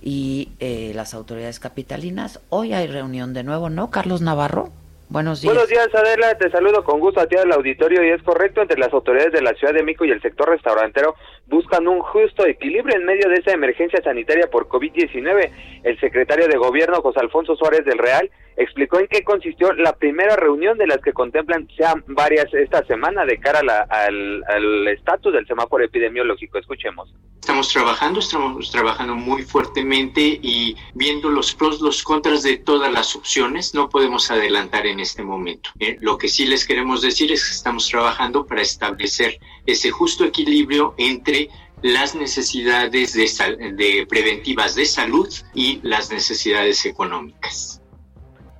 B: y eh, las autoridades capitalinas. Hoy hay reunión de nuevo, ¿no, Carlos Navarro? Buenos días.
O: Buenos días, Adela. Te saludo con gusto a ti del auditorio y es correcto, entre las autoridades de la Ciudad de Mico y el sector restaurantero buscan un justo equilibrio en medio de esa emergencia sanitaria por COVID-19. El secretario de Gobierno, José Alfonso Suárez del Real, explicó en qué consistió la primera reunión de las que contemplan sean varias esta semana de cara al estatus del semáforo epidemiológico. Escuchemos.
P: Estamos trabajando, estamos trabajando muy fuertemente y viendo los pros, los contras de todas las opciones. No podemos adelantar en este momento. ¿eh? Lo que sí les queremos decir es que estamos trabajando para establecer ese justo equilibrio entre las necesidades de preventivas de salud y las necesidades económicas.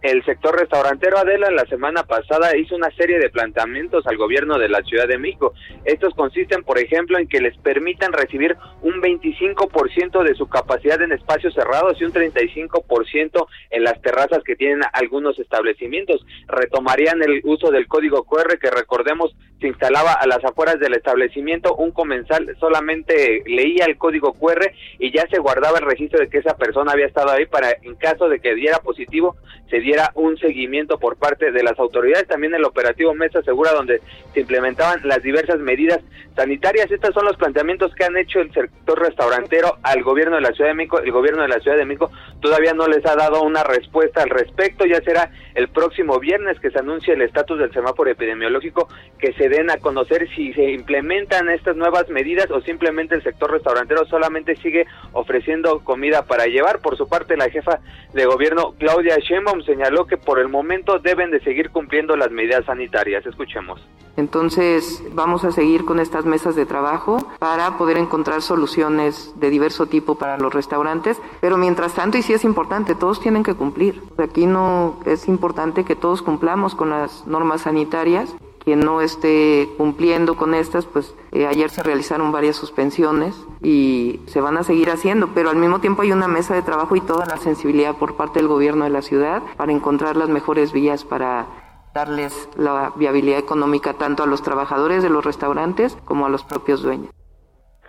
O: El sector restaurantero Adela la semana pasada hizo una serie de planteamientos al gobierno de la Ciudad de México. Estos consisten, por ejemplo, en que les permitan recibir un 25% de su capacidad en espacios cerrados y un 35% en las terrazas que tienen algunos establecimientos. Retomarían el uso del código QR que recordemos se instalaba a las afueras del establecimiento, un comensal solamente leía el código QR y ya se guardaba el registro de que esa persona había estado ahí para en caso de que diera positivo se diera un seguimiento por parte de las autoridades, también el operativo Mesa Segura donde se implementaban las diversas medidas sanitarias. Estos son los planteamientos que han hecho el sector restaurantero al gobierno de la Ciudad de México. El gobierno de la Ciudad de México todavía no les ha dado una respuesta al respecto. Ya será el próximo viernes que se anuncie el estatus del semáforo epidemiológico, que se den a conocer si se implementan estas nuevas medidas o simplemente el sector restaurantero solamente sigue ofreciendo comida para llevar. Por su parte, la jefa de gobierno, Claudia Sheinbaum, señaló que por el momento deben de seguir cumpliendo las medidas sanitarias. Escuchemos.
Q: Entonces, vamos a seguir con estas mesas de trabajo para poder encontrar soluciones de diverso tipo para los restaurantes, pero mientras tanto, y sí es importante, todos tienen que cumplir. Aquí no es importante que todos cumplamos con las normas sanitarias. Quien no esté cumpliendo con estas, pues eh, ayer se realizaron varias suspensiones y se van a seguir haciendo, pero al mismo tiempo hay una mesa de trabajo y toda la sensibilidad por parte del gobierno de la ciudad para encontrar las mejores vías para darles la viabilidad económica tanto a los trabajadores de los restaurantes como a los propios dueños.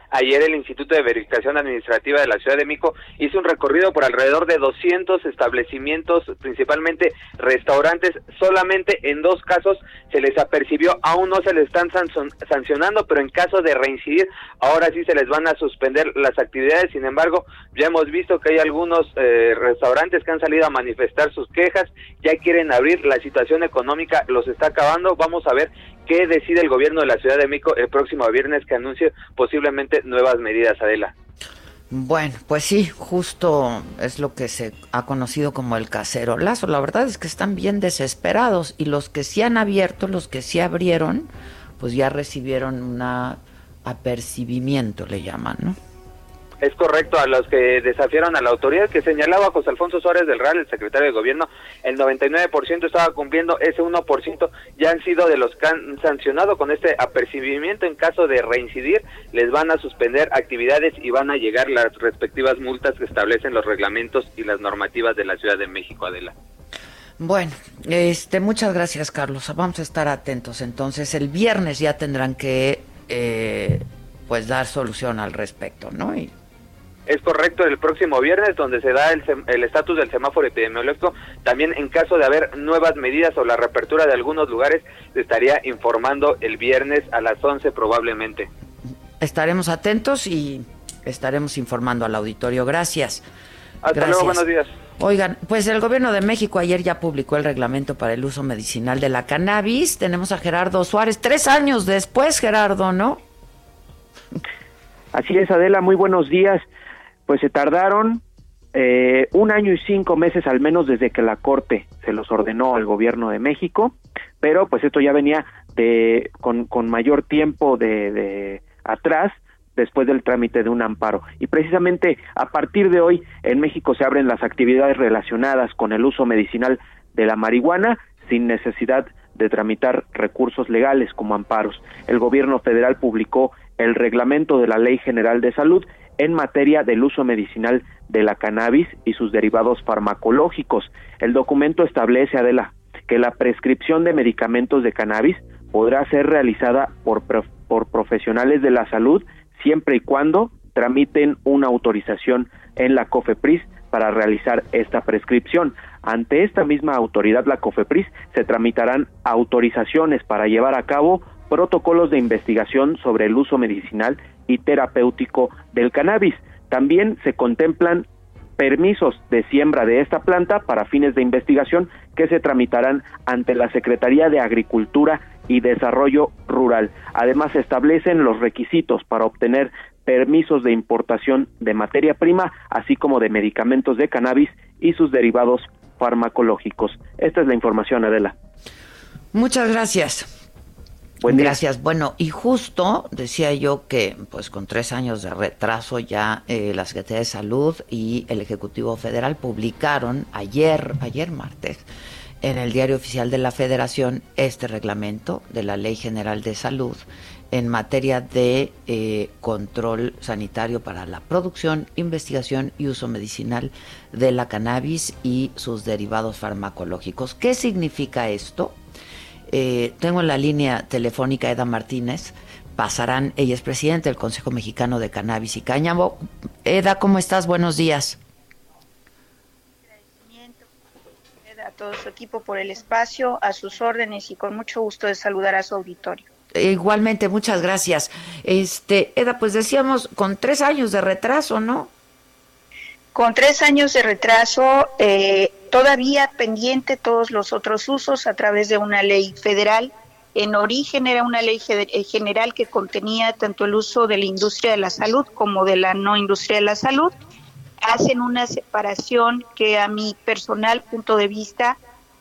O: Ayer el Instituto de Verificación Administrativa de la Ciudad de Mico hizo un recorrido por alrededor de 200 establecimientos, principalmente restaurantes. Solamente en dos casos se les apercibió, aún no se les están sancionando, pero en caso de reincidir, ahora sí se les van a suspender las actividades. Sin embargo, ya hemos visto que hay algunos eh, restaurantes que han salido a manifestar sus quejas, ya quieren abrir, la situación económica los está acabando. Vamos a ver qué decide el gobierno de la Ciudad de México el próximo viernes que anuncie posiblemente nuevas medidas, Adela.
B: Bueno, pues sí, justo es lo que se ha conocido como el casero lazo. La verdad es que están bien desesperados y los que sí han abierto, los que sí abrieron, pues ya recibieron un apercibimiento, le llaman, ¿no?
O: Es correcto, a los que desafiaron a la autoridad que señalaba José Alfonso Suárez del Real, el secretario de Gobierno, el 99% estaba cumpliendo, ese 1% ya han sido de los que han sancionado con este apercibimiento. En caso de reincidir, les van a suspender actividades y van a llegar las respectivas multas que establecen los reglamentos y las normativas de la Ciudad de México, Adela.
B: Bueno, este, muchas gracias, Carlos. Vamos a estar atentos. Entonces, el viernes ya tendrán que, eh, pues, dar solución al respecto, ¿no?
O: Es correcto, el próximo viernes, donde se da el estatus del semáforo epidemiológico, también en caso de haber nuevas medidas o la reapertura de algunos lugares, se estaría informando el viernes a las 11 probablemente.
B: Estaremos atentos y estaremos informando al auditorio. Gracias.
O: Hasta luego, buenos días.
B: Oigan, pues el gobierno de México ayer ya publicó el reglamento para el uso medicinal de la cannabis. Tenemos a Gerardo Suárez, tres años después, Gerardo, ¿no?
R: Así es, Adela, muy buenos días pues se tardaron eh, un año y cinco meses al menos desde que la Corte se los ordenó al gobierno de México, pero pues esto ya venía de con, mayor tiempo de atrás después del trámite de un amparo. Y precisamente a partir de hoy en México se abren las actividades relacionadas con el uso medicinal de la marihuana sin necesidad de tramitar recursos legales como amparos. El gobierno federal publicó el reglamento de la Ley General de Salud en materia del uso medicinal de la cannabis y sus derivados farmacológicos. El documento establece, Adela, que la prescripción de medicamentos de cannabis podrá ser realizada por, por profesionales de la salud siempre y cuando tramiten una autorización en la COFEPRIS para realizar esta prescripción. Ante esta misma autoridad, la COFEPRIS, se tramitarán autorizaciones para llevar a cabo protocolos de investigación sobre el uso medicinal y terapéutico del cannabis. También se contemplan permisos de siembra de esta planta para fines de investigación que se tramitarán ante la Secretaría de Agricultura y Desarrollo Rural. Además, se establecen los requisitos para obtener permisos de importación de materia prima, así como de medicamentos de cannabis y sus derivados farmacológicos. Esta es la información, Adela.
B: Muchas gracias. Gracias. Bueno, y justo decía yo que, pues con tres años de retraso ya eh, la Secretaría de Salud y el Ejecutivo Federal publicaron ayer, ayer martes, en el Diario Oficial de la Federación este reglamento de la Ley General de Salud en materia de eh, control sanitario para la producción, investigación y uso medicinal de la cannabis y sus derivados farmacológicos. ¿Qué significa esto? Eh, tengo en la línea telefónica Eda Martínez. Pasarán, ella es presidenta del Consejo Mexicano de Cannabis y Cáñamo. Eda, ¿cómo estás? Buenos días.
S: a todo su equipo por el espacio, a sus órdenes y con mucho gusto de saludar a su auditorio.
B: Igualmente, muchas gracias. Este, Eda, pues decíamos con tres años de retraso, ¿no?
S: Con tres años de retraso, eh, todavía pendiente todos los otros usos a través de una ley federal. En origen era una ley eh, general que contenía tanto el uso de la industria de la salud como de la no industria de la salud. Hacen una separación que a mi personal punto de vista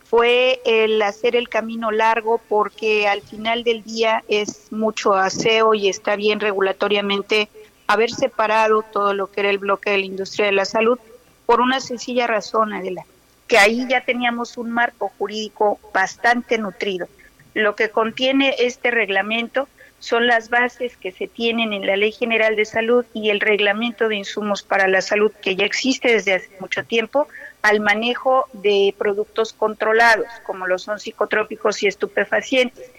S: fue el hacer el camino largo porque al final del día es mucho aseo y está bien regulatoriamente haber separado todo lo que era el bloque de la industria de la salud por una sencilla razón, Adela, que ahí ya teníamos un marco jurídico bastante nutrido. Lo que contiene este reglamento son las bases que se tienen en la Ley General de Salud y el Reglamento de Insumos para la Salud, que ya existe desde hace mucho tiempo, al manejo de productos controlados, como lo son psicotrópicos y estupefacientes.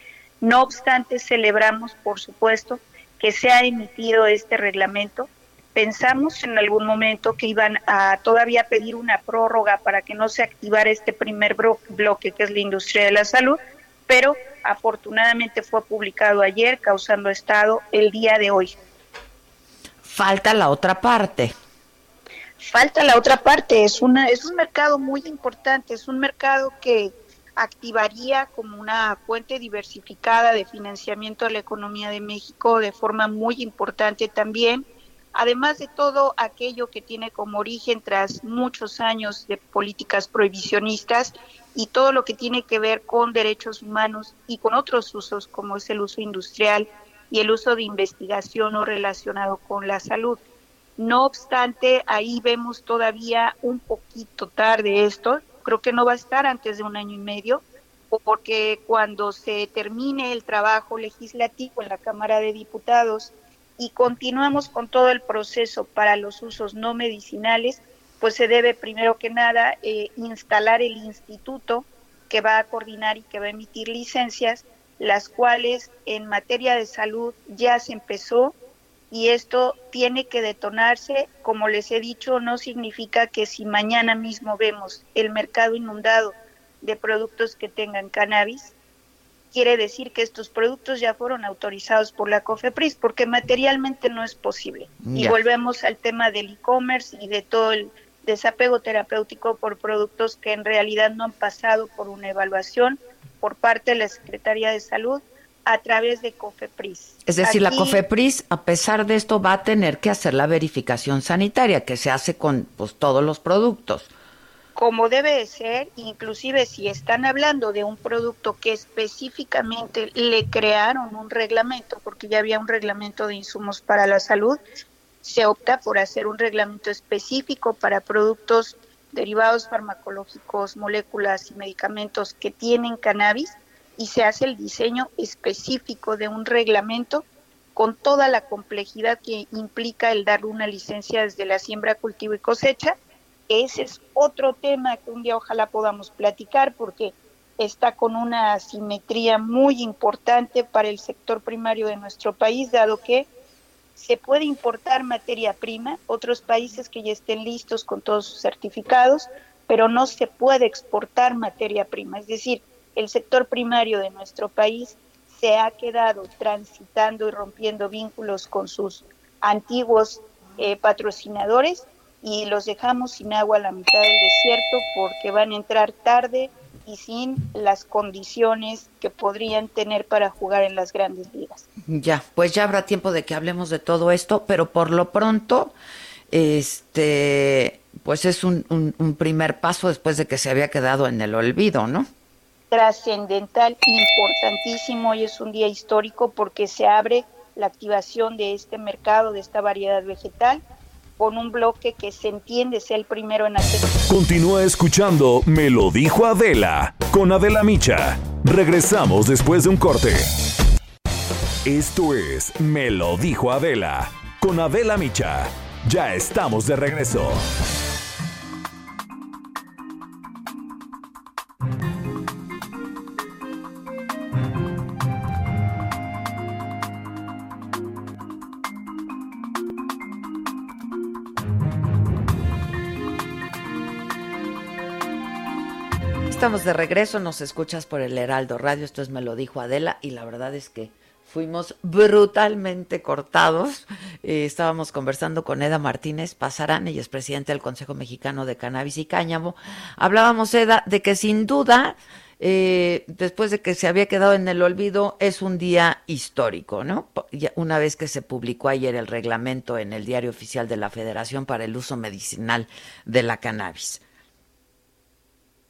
S: No obstante, celebramos, por supuesto, que se ha emitido este reglamento. Pensamos en algún momento que iban a todavía pedir una prórroga para que no se activara este primer bloque que es la industria de la salud, pero afortunadamente fue publicado ayer, causando estado el día de hoy.
B: Falta la otra parte.
S: Falta la otra parte, es una es un mercado muy importante, es un mercado que activaría como una fuente diversificada de financiamiento a la economía de México de forma muy importante también, además de todo aquello que tiene como origen tras muchos años de políticas prohibicionistas y todo lo que tiene que ver con derechos humanos y con otros usos como es el uso industrial y el uso de investigación o relacionado con la salud. No obstante, ahí vemos todavía un poquito tarde esto, creo que no va a estar antes de un año y medio, porque cuando se termine el trabajo legislativo en la Cámara de Diputados y continuamos con todo el proceso para los usos no medicinales, pues se debe primero que nada eh, instalar el instituto que va a coordinar y que va a emitir licencias, las cuales en materia de salud ya se empezó, y esto tiene que detonarse, como les he dicho, no significa que si mañana mismo vemos el mercado inundado de productos que tengan cannabis, quiere decir que estos productos ya fueron autorizados por la COFEPRIS, porque materialmente no es posible. Y volvemos al tema del e-commerce y de todo el desapego terapéutico por productos que en realidad no han pasado por una evaluación por parte de la Secretaría de Salud a través de COFEPRIS.
B: Es decir, la COFEPRIS, a pesar de esto, va a tener que hacer la verificación sanitaria que se hace con pues, todos los productos.
S: Como debe de ser, inclusive si están hablando de un producto que específicamente le crearon un reglamento, porque ya había un reglamento de insumos para la salud, se opta por hacer un reglamento específico para productos derivados farmacológicos, moléculas y medicamentos que tienen cannabis y se hace el diseño específico de un reglamento con toda la complejidad que implica el dar una licencia desde la siembra, cultivo y cosecha. Ese es otro tema que un día ojalá podamos platicar porque está con una asimetría muy importante para el sector primario de nuestro país, dado que se puede importar materia prima, otros países que ya estén listos con todos sus certificados, pero no se puede exportar materia prima. Es decir, el sector primario de nuestro país se ha quedado transitando y rompiendo vínculos con sus antiguos eh, patrocinadores y los dejamos sin agua a la mitad del desierto porque van a entrar tarde y sin las condiciones que podrían tener para jugar en las grandes ligas.
B: Ya, pues ya habrá tiempo de que hablemos de todo esto, pero por lo pronto, este, pues es un, un primer paso después de que se había quedado en el olvido, ¿no?
S: Trascendental, importantísimo y es un día histórico porque se abre la activación de este mercado, de esta variedad vegetal con un bloque que se entiende sea el primero en hacer.
A: Continúa escuchando Me lo dijo Adela con Adela Micha. Regresamos después de un corte. Esto es Me lo dijo Adela con Adela Micha. Ya estamos de regreso.
B: Estamos de regreso, nos escuchas por el Heraldo Radio, esto es Me lo dijo Adela y la verdad es que fuimos brutalmente cortados. [laughs] Eh, estábamos conversando con Eda Martínez Pasarán, ella es presidente del Consejo Mexicano de Cannabis y Cáñamo. Hablábamos, Eda, de que sin duda, eh, después de que se había quedado en el olvido, es un día histórico, ¿no? Una vez que se publicó ayer el reglamento en el diario oficial de la Federación para el uso medicinal de la cannabis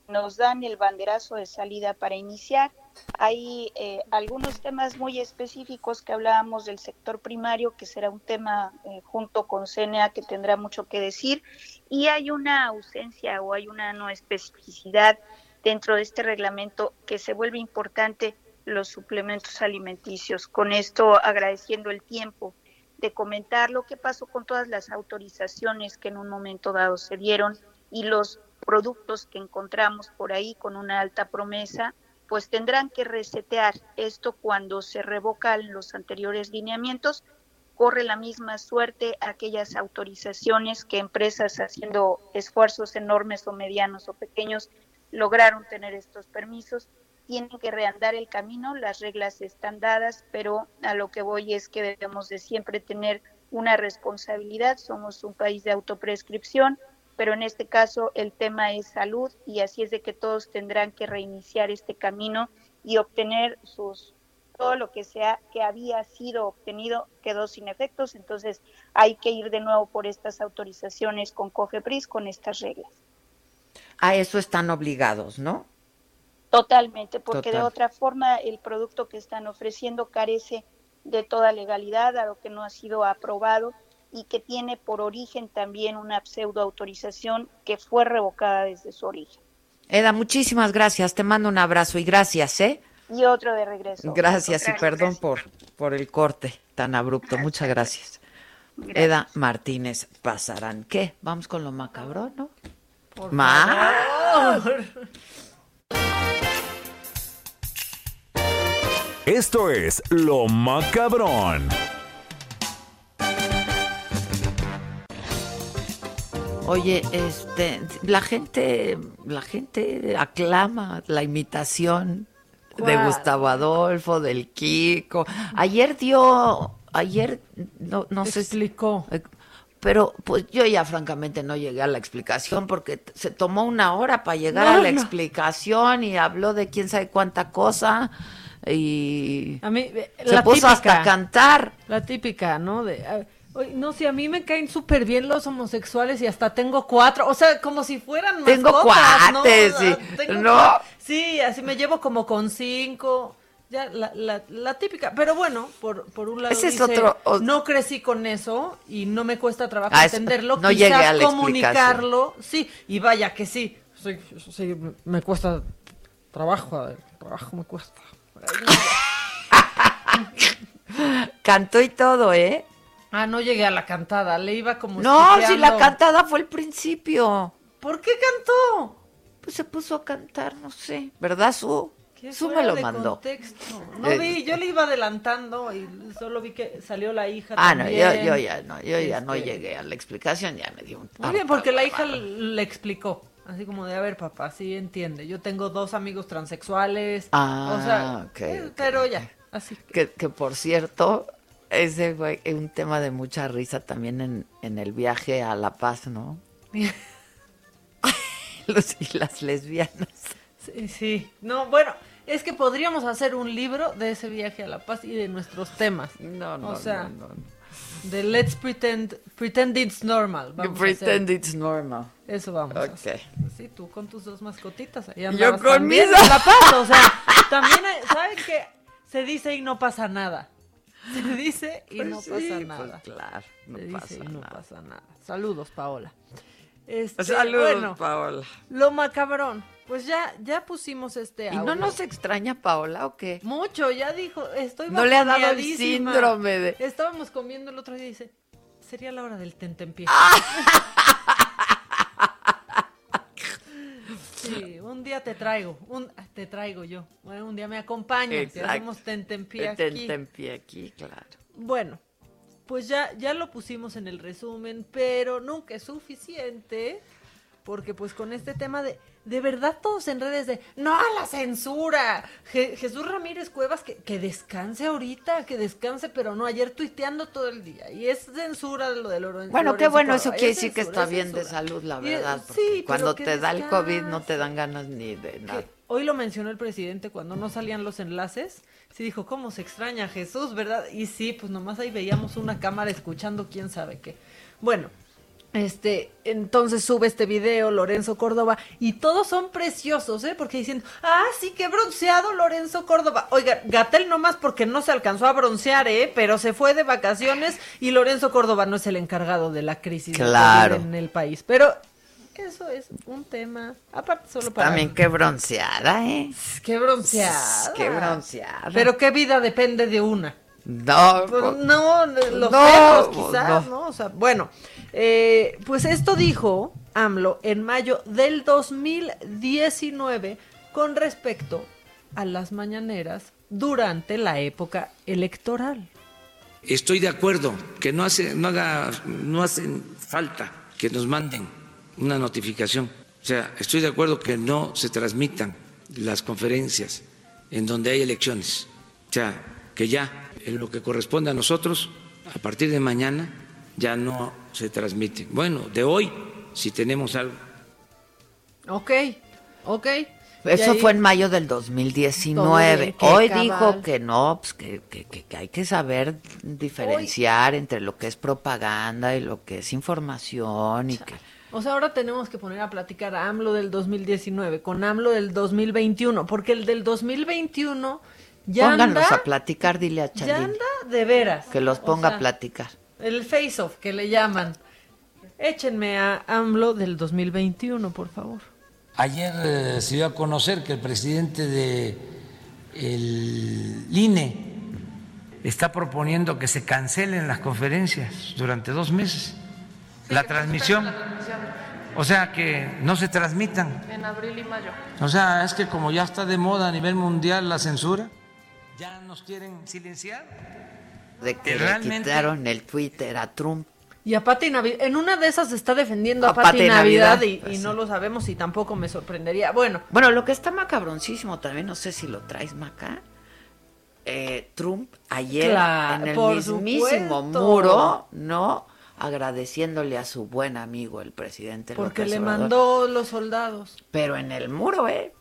S: nos dan el banderazo de salida para iniciar. Hay eh, algunos temas muy específicos que hablábamos del sector primario, que será un tema eh, junto con CNA que tendrá mucho que decir, y hay una ausencia o hay una no especificidad dentro de este reglamento que se vuelve importante los suplementos alimenticios. Con esto agradeciendo el tiempo de comentar lo que pasó con todas las autorizaciones que en un momento dado se dieron y los productos que encontramos por ahí con una alta promesa, pues tendrán que resetear esto cuando se revocan los anteriores lineamientos. Corre la misma suerte aquellas autorizaciones que empresas haciendo esfuerzos enormes o medianos o pequeños lograron tener estos permisos. Tienen que reandar el camino, las reglas están dadas, pero a lo que voy es que debemos de siempre tener una responsabilidad. Somos un país de autoprescripción, pero en este caso el tema es salud y así es de que todos tendrán que reiniciar este camino y obtener sus todo lo que sea que había sido obtenido quedó sin efectos, entonces hay que ir de nuevo por estas autorizaciones con COFEPRIS con estas reglas.
B: A eso están obligados, ¿no?
S: Totalmente, porque de otra forma el producto que están ofreciendo carece de toda legalidad, dado que no ha sido aprobado y que tiene por origen también una pseudo autorización que fue revocada desde su origen.
B: Eda, muchísimas gracias. Te mando un abrazo y gracias, ¿eh?
S: Y otro de regreso.
B: Gracias, y perdón por, por el corte tan abrupto. Muchas gracias. Eda Martínez Pasarán. ¿Qué? Vamos con lo macabro, ¿no?
C: Por
A: Esto es Lo Macabrón.
B: Oye, este, la gente, la gente aclama la imitación de Gustavo Adolfo, del Kiko. Ayer dio, ayer no, no se
C: explicó.
B: Pero pues yo ya francamente no llegué a la explicación porque se tomó una hora para llegar a la explicación y habló de quién sabe cuánta cosa y
C: a mí,
B: se puso hasta a cantar.
C: La típica, ¿no? De, no, si a mí me caen súper bien los homosexuales y hasta tengo cuatro, o sea, como si fueran
B: Tengo cuates, ¿no?
C: sí. así me llevo como con cinco, ya, la, la, típica, pero bueno, por, por un lado
B: es otro,
C: no crecí con eso y no me cuesta trabajo ah, entenderlo, no quizás comunicarlo, sí, y vaya que sí, sí, me cuesta trabajo, trabajo me cuesta. [laughs]
B: Cantó y todo, ¿eh?
C: Ah, no llegué a la cantada, le iba como...
B: No, si la cantada fue el principio.
C: ¿Por qué cantó?
B: Pues se puso a cantar, no sé, ¿verdad, Su? Su me lo mandó.
C: No eh, vi, yo le iba adelantando y solo vi que salió la hija.
B: Ah, no, yo, yo, ya no, yo ya no este llegué a la explicación, ya me dio un...
C: Muy bien, porque la hija le explicó. Así como de, a ver, papá, sí entiende. Yo tengo dos amigos transexuales.
B: Ah,
C: o sea,
B: okay,
C: pero ya. Así
B: que, que, por cierto, ese fue un tema de mucha risa también en, en el viaje a La Paz, ¿no? [laughs] Los y las lesbianas.
C: Sí, sí. No, bueno, es que podríamos hacer un libro de ese viaje a La Paz y de nuestros temas.
B: No, no,
C: o sea,
B: no, no,
C: De Let's Pretend, Pretend It's Normal.
B: Vamos pretend It's Normal.
C: Eso vamos a hacer. Sí, tú con tus dos mascotitas. Ahí
B: Yo con mis...
C: La Paz, o sea, también, ¿saben qué? Se dice y no pasa nada. [laughs] Se dice y pues no pasa pues
B: nada. claro, no Se pasa
C: dice
B: y
C: no pasa nada. Saludos, Paola.
B: Este, Saludos, bueno, Paola.
C: Lo macabrón. Pues ya, ya pusimos este
B: audio. ¿Y no nos extraña Paola o qué?
C: Mucho, ya dijo, estoy
B: No le ha dado el síndrome de...
C: Estábamos comiendo el otro día y dice, sería la hora del tentempié. [laughs] sí, un día te traigo, un, te traigo yo. Bueno, un día me acompañas y hacemos tentempié aquí.
B: Tentempié aquí, claro.
C: Bueno, pues ya, ya lo pusimos en el resumen, pero nunca es suficiente, porque pues con este tema de de verdad todos en redes de no a la censura. Jesús Ramírez Cuevas que, que, descanse ahorita, que descanse, pero no ayer tuiteando todo el día. Y es censura de lo de Lorenzo.
B: Bueno, qué bueno, eso quiere decir que está bien de salud, la verdad. sí, cuando te da el COVID no te dan ganas ni de nada.
C: hoy lo mencionó el presidente cuando no salían los enlaces. Sí dijo, ¿cómo se extraña Jesús, verdad? Y sí, pues nomás ahí veíamos una cámara escuchando quién sabe qué. Bueno, este, entonces sube este video Lorenzo Córdoba y todos son preciosos, ¿eh? Porque dicen, ah, sí, qué bronceado Lorenzo Córdoba. Oiga, Gatel nomás porque no se alcanzó a broncear, ¿eh? Pero se fue de vacaciones y Lorenzo Córdoba no es el encargado de la crisis en el país. Pero eso es un tema, aparte solo para...
B: También qué bronceada, ¿eh?
C: Qué bronceada.
B: Qué bronceada.
C: Pero qué vida depende de una.
B: No,
C: pues, no, los no, quizás, no. O sea, bueno, eh, pues esto dijo AMLO en mayo del 2019 con respecto a las mañaneras durante la época electoral.
L: Estoy de acuerdo que no hace, no haga, no hacen falta que nos manden una notificación. O sea, estoy de acuerdo que no se transmitan las conferencias en donde hay elecciones. O sea, que ya en lo que corresponde a nosotros, a partir de mañana ya no se transmite. Bueno, de hoy, si tenemos algo.
C: Ok, ok.
B: Eso fue en mayo del 2019. Hoy dijo que no, pues que, que, que, hay que saber diferenciar entre lo que es propaganda y lo que es información y que...
C: O sea, ahora tenemos que poner a platicar a AMLO del 2019 con AMLO del 2021, porque el del 2021 ya
B: Pónganos a platicar, dile a Chalín.
C: Ya anda de veras.
B: Que los ponga a platicar.
C: El face-off que le llaman. Échenme a AMLO del 2021, por favor.
L: Ayer eh, se dio a conocer que el presidente de el INE está proponiendo que se cancelen las conferencias durante dos meses. la transmisión. O sea, que no se transmitan.
C: En abril y mayo.
L: O sea, es que como ya está de moda a nivel mundial la censura, ya nos quieren silenciar.
B: De que le quitaron el Twitter a Trump.
C: Y a Pati Navidad, en una de esas se está defendiendo a, Pati, Navidad, y, pues no lo sabemos y tampoco me sorprendería. Bueno.
B: Bueno, lo que está macabroncísimo también, no sé si lo traes Maca, eh, Trump ayer en el mismísimo muro, ¿no? Agradeciéndole a su buen amigo el presidente
C: Porque le mandó los soldados.
B: Pero en el muro, ¿eh?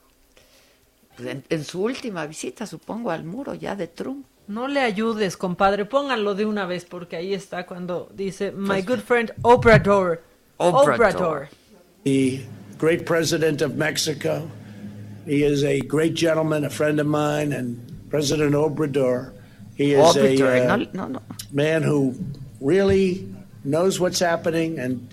B: Pues, en, su última visita, supongo, al muro ya de Trump.
C: No le ayudes, compadre, pónganlo de una vez porque ahí está cuando dice My good friend Obrador.
B: Obrador.
T: The great president of Mexico. He is a great gentleman, a friend of mine, and President Obrador. He is Obrador. a uh, no, no, no. man who really knows what's happening and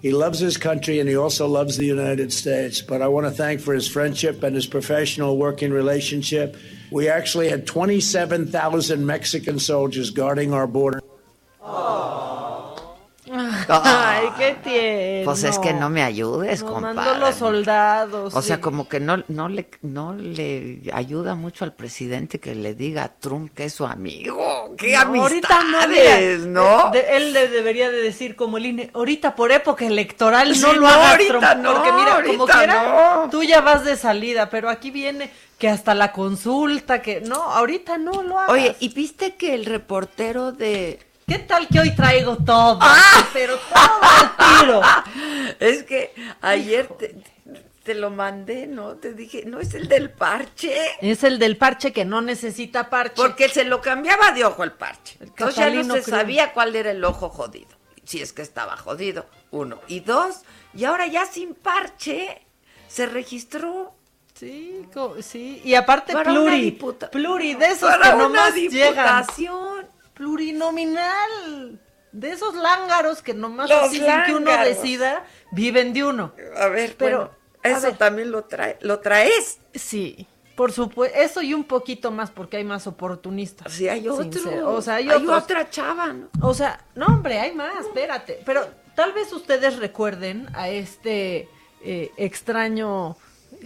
T: he loves his country and he also loves the United States. But I want to thank for his friendship and his professional working relationship. We actually had 27,000 Mexican soldiers guarding our border.
C: Ay, qué tierno.
B: Pues es que no me ayudes,
C: Nos
B: compadre.
C: los soldados.
B: O sea,
C: sí.
B: como que no, no, le, no le ayuda mucho al presidente que le diga a Trump que es su amigo. ¡Qué
C: No, ahorita no,
B: amistades, ¿no?
C: de- de- él le debería de decir como el INE, ahorita por época electoral no
B: Sí,
C: lo
B: no,
C: hagas,
B: ahorita
C: Trump,
B: no,
C: porque mira, como
B: ahorita
C: quiera,
B: no.
C: tú ya vas de salida, pero aquí viene que hasta la consulta, que no, ahorita no lo hagas.
B: Oye, ¿y viste que el reportero de...
C: ¿qué tal que hoy traigo todo?
B: ¡Ah!
C: Pero todo al tiro. [laughs]
B: Es que ayer te, te lo mandé, ¿no? Te dije, no es el del parche.
C: Es el del parche que no necesita parche.
B: Porque se lo cambiaba de ojo el parche. Entonces ya no se sabía cuál era el ojo jodido. Si es que estaba jodido, uno. Y dos, y ahora ya sin parche, se registró.
C: Sí, sí. Y aparte
B: Para
C: pluri, pluri, de esos
B: para
C: que nomás llegan. Plurinominal. De esos lángaros que nomás así que uno decida, viven de uno.
B: A ver,
C: Pero,
B: eso
C: ver.
B: también lo trae, lo traes.
C: Sí, por supuesto. Eso y un poquito más porque hay más oportunistas.
B: Sí, hay otro.
C: O sea, hay,
B: otra chava, ¿no?
C: O sea, no, hombre, hay más, espérate. Pero tal vez ustedes recuerden a este eh, extraño,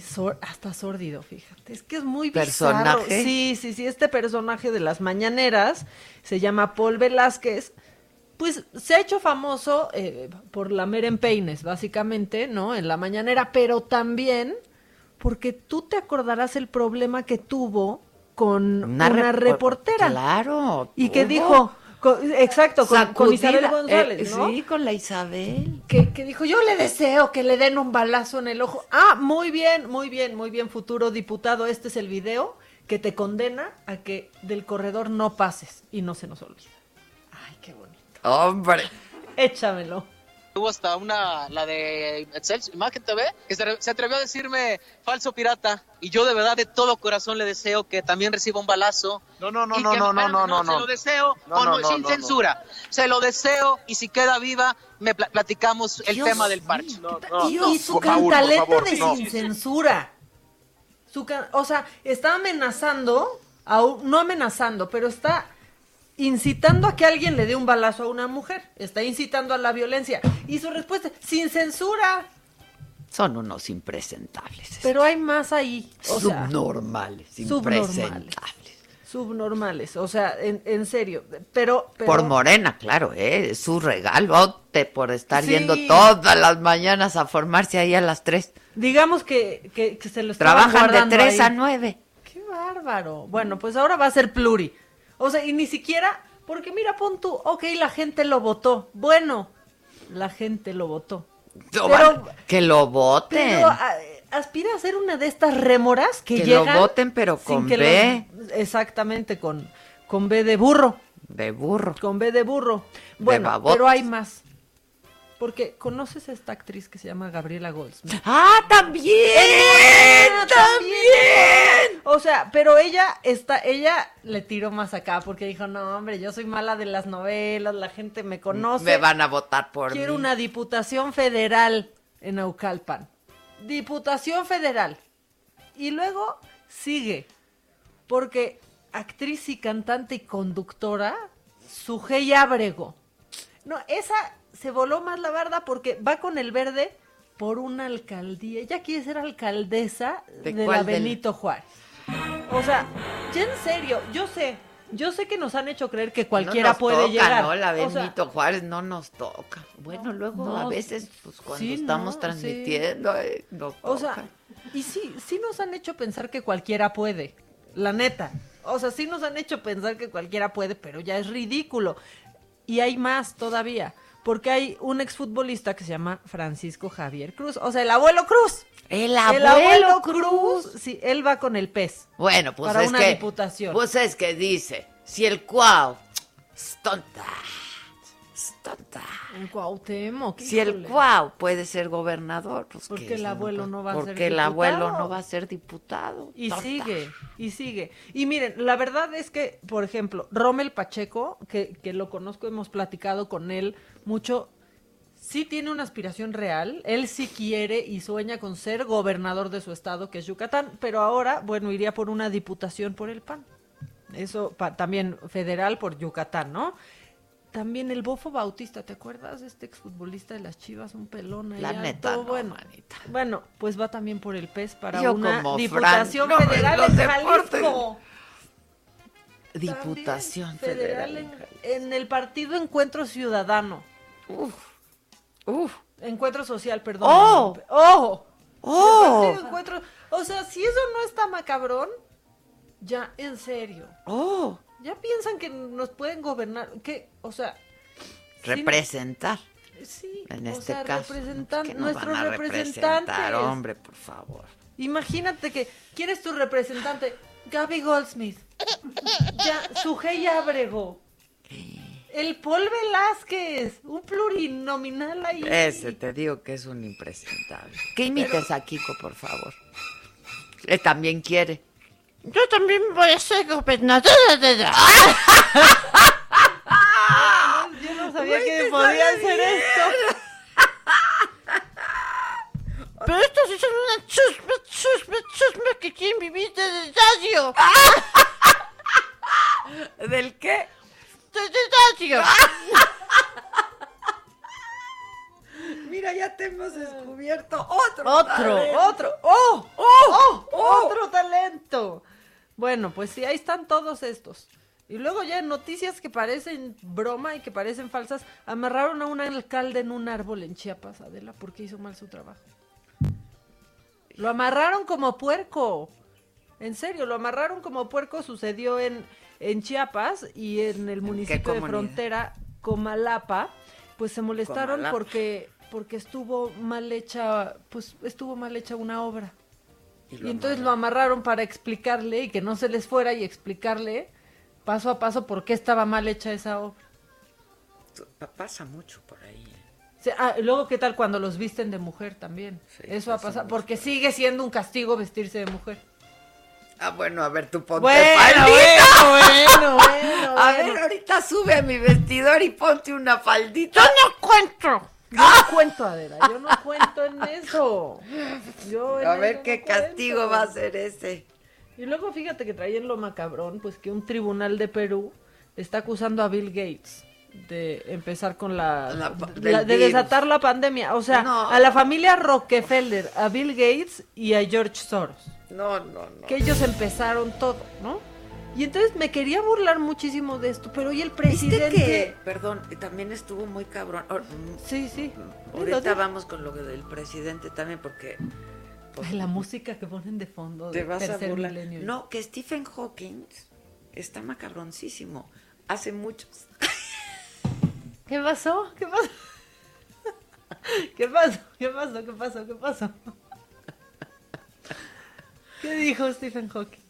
C: sor- hasta sórdido, fíjate. Es que es muy bizarro.
B: ¿Personaje?
C: Sí, sí, sí. Este personaje de las mañaneras se llama Paul Velázquez. Pues se ha hecho famoso eh, por la Meren Peines, básicamente, ¿no? En la mañanera, pero también porque tú te acordarás el problema que tuvo con una,
B: repor-
C: reportera.
B: Claro.
C: Y que dijo, con- exacto, con, con Isabel
B: Sacudida,
C: González,
B: eh,
C: ¿no?
B: Sí, con la Isabel.
C: Que, que dijo, yo le deseo que le den un balazo en el ojo. Ah, muy bien, muy bien, muy bien, futuro diputado. Este es el video que te condena a que del corredor no pases y no se nos olvida. Ay, qué bonito.
B: Hombre.
C: Échamelo.
U: Hubo hasta una, la de Excel, Imagen TV, que se, se atrevió a decirme falso pirata. Y yo de verdad, de todo corazón, le deseo que también reciba un balazo.
V: No, no, no,
U: Y
V: no,
U: que-
V: no, no,
U: bueno,
V: no, no,
U: Se
V: no.
U: lo deseo
V: No,
U: con-
V: no, no,
U: sin
V: no, no.
U: censura. Se lo deseo y si queda viva, me pla- platicamos el
C: Dios
U: tema del parche.
C: y, y su cantaleta
V: favor,
C: de
V: no.
C: sin censura. Su can- o sea, está amenazando, a un- no amenazando, pero está incitando a que alguien le dé un balazo a una mujer. Está incitando a la violencia. Y su respuesta, sin censura.
B: Son unos impresentables.
C: Pero hay más ahí. O
B: subnormales, impresentables.
C: subnormales. O sea, en, en serio. Pero, pero
B: Por Morena, claro, ¿eh? Es su regalote por estar
C: Sí.
B: yendo todas las mañanas a formarse ahí a las 3.
C: digamos que, que, que se lo estaban
B: Trabajan de
C: guardando
B: 3 a
C: ahí.
B: 9.
C: Qué bárbaro. Bueno, pues ahora va a ser pluri. O sea, y ni siquiera, porque mira, pon tú, ok, la gente lo votó. Bueno, la gente lo votó. Pero,
B: que lo voten.
C: pero a- aspira a ser una de estas rémoras que,
B: Que lo
C: llegan.
B: voten, pero con
C: que
B: B.
C: los- exactamente, con, con B de burro.
B: De burro.
C: Con B de burro. Bueno, pero hay más. Porque conoces a esta actriz que se llama Gabriela Goldsmith.
B: ¡Ah, también!
C: ¡Ah, también! O sea, pero ella está, ella le tiró más acá porque dijo, no, hombre, yo soy mala de las novelas, la gente me conoce.
B: Me van a votar por
C: Quiero
B: mí.
C: una diputación federal en Naucalpan. Diputación federal. Y luego sigue. Porque actriz y cantante y conductora, Sujei Ábrego. No, esa se voló más la barda porque va con el verde por una alcaldía. Ella quiere ser alcaldesa
B: ¿De
C: de, la
B: del-
C: Benito Juárez. O sea, ya en serio, yo sé, yo sé que nos han hecho creer que cualquiera
B: No nos
C: puede
B: toca,
C: llegar.
B: ¿no? La
C: O sea,
B: Benito Juárez no nos toca. Bueno, luego
C: No,
B: a veces, pues cuando
C: sí,
B: estamos
C: no,
B: transmitiendo, eh, nos
C: O sea, y sí, sí nos han hecho pensar que cualquiera puede, la neta. O sea, sí nos han hecho pensar que cualquiera puede, pero ya es ridículo. Y hay más todavía, porque hay un exfutbolista que se llama Francisco Javier Cruz, o sea, el abuelo Cruz.
B: El abuelo Cruz.
C: Sí, él va con el pez.
B: Bueno, pues
C: para
B: es
C: una
B: que,
C: diputación.
B: pues es que dice, si el cuau, es tonta, tonta.
C: En Cuauhtémoc,
B: Si el cuau puede ser gobernador, pues
C: Porque
B: que
C: el abuelo no va a ser
B: Porque el abuelo
C: diputado.
B: no va a ser diputado.
C: Y sigue, y sigue. Y miren, la verdad es que, por ejemplo, Rommel Pacheco, que, que lo conozco, hemos platicado con él mucho, sí tiene una aspiración real, él sí quiere y sueña con ser gobernador de su estado, que es Yucatán, pero ahora, bueno, iría por una diputación por el PAN. Eso pa- también federal por Yucatán, ¿no? También el Bofo Bautista, ¿te acuerdas? Este exfutbolista de las Chivas, un pelón ahí
B: La
C: alto,
B: neta, no,
C: bueno,
B: manita.
C: bueno, pues va también por el PES para
B: Yo
C: una
B: como
C: diputación
B: Fran,
C: federal en. Jalisco. [laughs]
B: Diputación
C: También
B: Federal.
C: en, en el partido Encuentro Ciudadano.
B: Uf, uf.
C: Encuentro Social, perdón.
B: ¡Oh!
C: ¡Oh!
B: ¡Oh!
C: El partido Encuentro- O sea, si eso no está macabrón, ya, en serio.
B: ¡Oh!
C: Ya piensan que nos pueden gobernar. ¿Qué? O sea,
B: Representar.
C: sí.
B: En
C: o
B: este
C: sea,
B: caso.
C: representan-
B: Es que nos
C: nuestros representantes.
B: hombre, por favor.
C: Imagínate que ¿quién es tu representante? Gaby Goldsmith. Ya, Sujei Abrego. El Paul Velázquez. Un plurinominal ahí.
B: Ese te digo que es un impresentable. Que imites a Kiko, por favor. Él también quiere.
C: Yo también voy a ser gobernadora de la... [laughs] Yo no sabía
B: Güey,
C: que podía hacer
B: bien.
C: esto. [laughs] Pero estos sí son una chusma, chusma, chusma que quieren vivir del radio. [laughs]
B: ¿Del qué?
C: Del radio.
B: Mira, ya te hemos descubierto otro.
C: Otro,
B: talento.
C: otro. ¡Oh! ¡Oh! ¡Otro talento! Bueno, pues sí, ahí están todos estos. Y luego ya en noticias que parecen broma y que parecen falsas, amarraron a un alcalde en un árbol en Chiapas, Adela, porque hizo mal su trabajo. Lo amarraron como puerco. En serio, lo amarraron como puerco. Sucedió en, en Chiapas y en el municipio de frontera, Comalapa. Pues se molestaron
B: Comalapa.
C: porque porque estuvo mal hecha, pues estuvo mal hecha una obra.
B: Y
C: entonces lo amarraron para explicarle y que no se les fuera y explicarle paso a paso por qué estaba mal hecha esa obra.
B: Pa- Pasa mucho por ahí.
C: ah, luego, ¿qué tal cuando los visten de mujer también? Eso ha
B: pasa
C: pasado, porque sigue siendo un castigo vestirse de mujer.
B: Ah, bueno, a ver, tú ponte
C: Bueno,
B: faldita.
C: bueno, bueno, [laughs]
B: A
C: bueno.
B: ver, ahorita sube a mi vestidor y ponte una faldita.
C: Yo no cuento. Yo no cuento, Adela, yo no cuento en eso. Yo en
B: A ver
C: eso
B: qué
C: no cuento.
B: castigo va a ser ese.
C: Y luego fíjate que traían lo macabrón, pues que un tribunal de Perú está acusando a Bill Gates de empezar con la, de, la- desatar la pandemia, o sea,
B: No.
C: a la familia Rockefeller, a Bill Gates y a George Soros,
B: No, no, no.
C: que ellos empezaron todo, ¿no? Y entonces me quería burlar muchísimo de esto, pero hoy el
B: ¿Viste
C: presidente
B: que, perdón, también estuvo muy cabrón? Or-
C: Sí, sí.
B: Ahorita
C: Dilo,
B: vamos con lo del presidente también porque pues,
C: la música que ponen de fondo
B: te
C: de
B: vas a burlar.
C: milenio.
B: No, que Stephen Hawking está macabroncísimo. Hace muchos. [laughs] [laughs]
C: ¿Qué pasó? ¿Qué pasó? ¿Qué pasó? ¿Qué pasó? ¿Qué pasó? ¿Qué pasó? ¿Qué dijo Stephen Hawking?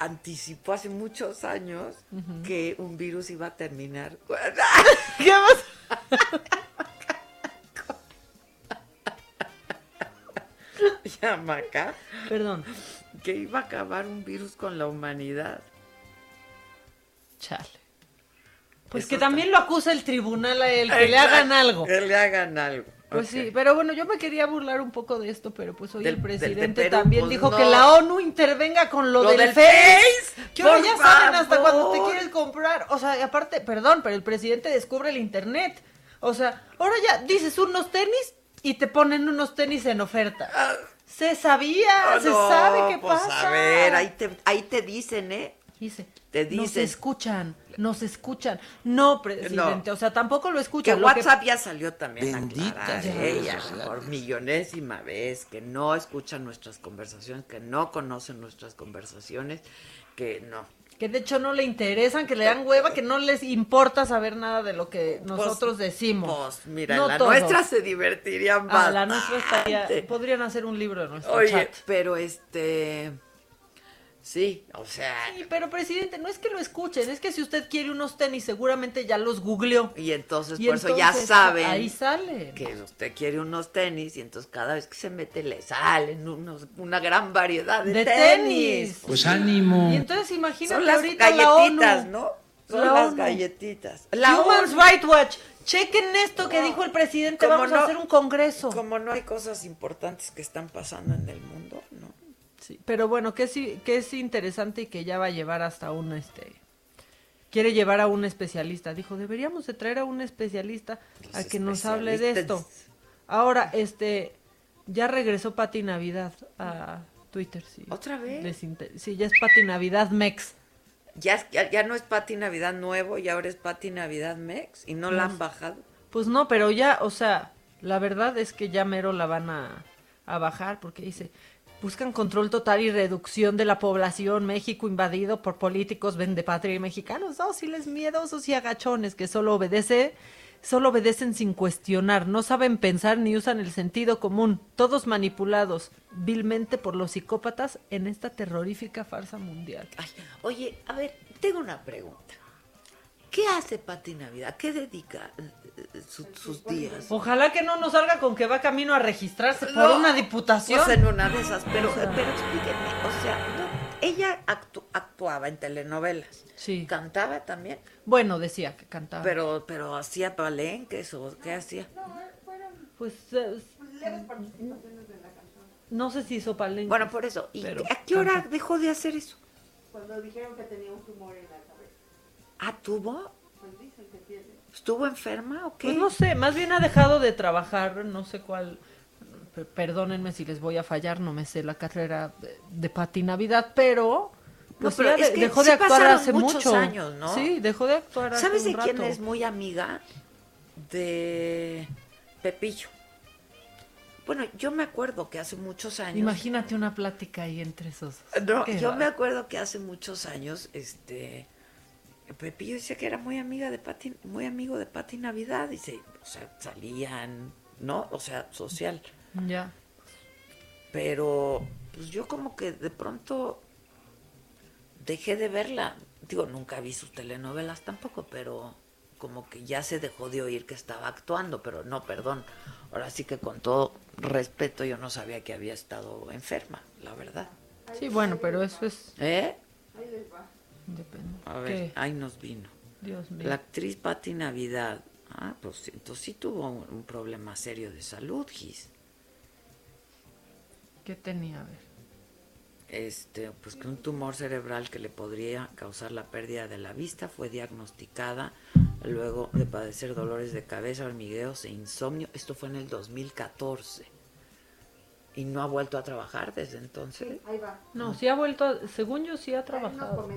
B: Anticipó hace muchos años que un virus iba a terminar. [laughs]
C: ¿Qué?
B: Llama [laughs] acá.
C: Perdón.
B: Que iba a acabar un virus con la humanidad.
C: Chale. Pues
B: Eso
C: que también lo acusa el tribunal a él, que le hagan algo.
B: Que le hagan algo.
C: Pues sí, pero bueno, yo me quería burlar un poco de esto, pero pues hoy
B: Del-
C: el
B: del
C: presidente
B: Perú,
C: también
B: pues
C: dijo
B: no.
C: que la ONU intervenga con lo,
B: Lo
C: del, Face. Que ya saben hasta cuando te quieres comprar. O sea, aparte, perdón, pero el presidente descubre el internet. O sea, ahora ya dices unos tenis y te ponen unos tenis en oferta. Se sabía,
B: Ah,
C: se sabe qué
B: pues,
C: pasa.
B: A ver, ahí te, ahí te dicen, ¿eh?
C: Dice.
B: Te
C: Nos
B: dicen.
C: escuchan, nos escuchan. No, presidente, o sea, tampoco lo
B: Que
C: escuchan. Lo
B: WhatsApp ya salió también
W: Bendita
B: a aclarar ella por millonésima vez que no escuchan nuestras conversaciones, que no conocen nuestras conversaciones, que no.
C: Que de hecho no le interesan, que le dan hueva, que no les importa saber nada de lo que nosotros decimos.
B: Pues mira,
C: No
B: la
C: todos.
B: nuestra se divertirían más.
C: la nuestra estaría. Podrían hacer un libro de nuestro
B: Oye,
C: chat.
B: pero este. Sí, o sea.
C: Sí, pero presidente, no es que lo escuchen, es que si usted quiere unos tenis, seguramente ya los googleó.
B: Y entonces,
C: Y
B: por eso ya saben.
C: ahí sale.
B: Que usted quiere unos tenis y entonces cada vez que se mete le salen unos, una gran variedad de,
C: De
B: tenis.
C: tenis.
W: Pues ánimo.
C: Y entonces imagínate
B: Son las
C: ahorita la
B: galletitas,
C: ONU.
B: ¿no? Son
C: La
B: las
C: ONU.
B: galletitas. La
C: Human. Rights Watch. Chequen esto que dijo el presidente, vamos
B: no-
C: a hacer un congreso.
B: Como no hay cosas importantes que están pasando en el mundo.
C: Sí, pero bueno, que sí, que es interesante y que ya va a llevar hasta un este quiere llevar a un especialista. Dijo, deberíamos de traer a un especialista a que nos hable de esto. Ahora, este, ya regresó Pati Navidad a Twitter, sí.
B: ¿Otra vez?
C: Sí, ya es Pati Navidad Mex.
B: Ya, ya, no es Pati Navidad nuevo, y ahora es Pati Navidad Mex y no la han bajado.
C: Pues no, pero ya, o sea, la verdad es que ya mero la van a, a bajar porque dice, buscan control total y reducción de la población, México invadido por políticos vendepatria y mexicanos dóciles, miedosos y agachones que solo obedece, solo obedecen sin cuestionar, no saben pensar ni usan el sentido común, todos manipulados vilmente por los psicópatas en esta terrorífica farsa mundial.
B: oye, a ver, tengo una pregunta. ¿Qué hace Pati Navidad? ¿Qué dedica eh, eh, sus días?
C: Ojalá que no nos salga con que va camino a registrarse por una diputación.
B: Pues en una de esas, pero, pero explíqueme, o sea, ella actuaba en telenovelas.
C: Sí.
B: ¿Cantaba también?
C: Bueno, decía que cantaba.
B: Pero, pero hacía palenques o qué hacía?
C: Pues... Eh, no sé si hizo palenques.
B: Bueno, por eso. ¿Y a qué hora dejó de hacer eso?
W: Cuando dijeron que tenía un tumor en la
B: ¿Ah, tuvo? ¿Estuvo enferma o qué?
C: Pues no sé, más bien ha dejado de trabajar, no sé cuál. Perdónenme si les voy a fallar, no me sé la carrera de, Pati Navidad, pero.
B: Pues no, pero es que dejó de actuar hace muchos años, ¿no?
C: Sí, dejó de actuar hace
B: ¿Sabes
C: de
B: quién es muy amiga? De Pepillo. Bueno, yo me acuerdo que hace muchos años.
C: Imagínate una plática ahí entre esos.
B: No, yo me acuerdo que hace muchos años, este Pepillo decía que era muy amiga de Pati, muy amigo de Pati Navidad, dice, o sea, salían, ¿no? O sea, social.
C: Ya.
B: Pero, pues yo como que de pronto dejé de verla. Digo, nunca vi sus telenovelas tampoco, pero como que ya se dejó de oír que estaba actuando, pero no, perdón. Ahora sí que con todo respeto yo no sabía que había estado enferma, la verdad.
C: Sí, bueno, pero eso es...
B: ¿Eh?
W: Ahí les va.
B: A ver, ahí nos vino. La actriz Patti Navidad. Ah, pues entonces sí tuvo un, problema serio de salud, Gis.
C: ¿Qué tenía? A ver.
B: Este, pues que un tumor cerebral que le podría causar la pérdida de la vista fue diagnosticada luego de padecer dolores de cabeza, hormigueos e insomnio. Esto fue en el 2014. Y no ha vuelto a trabajar desde entonces.
W: ahí va.
C: No, sí ha vuelto, según yo sí ha trabajado.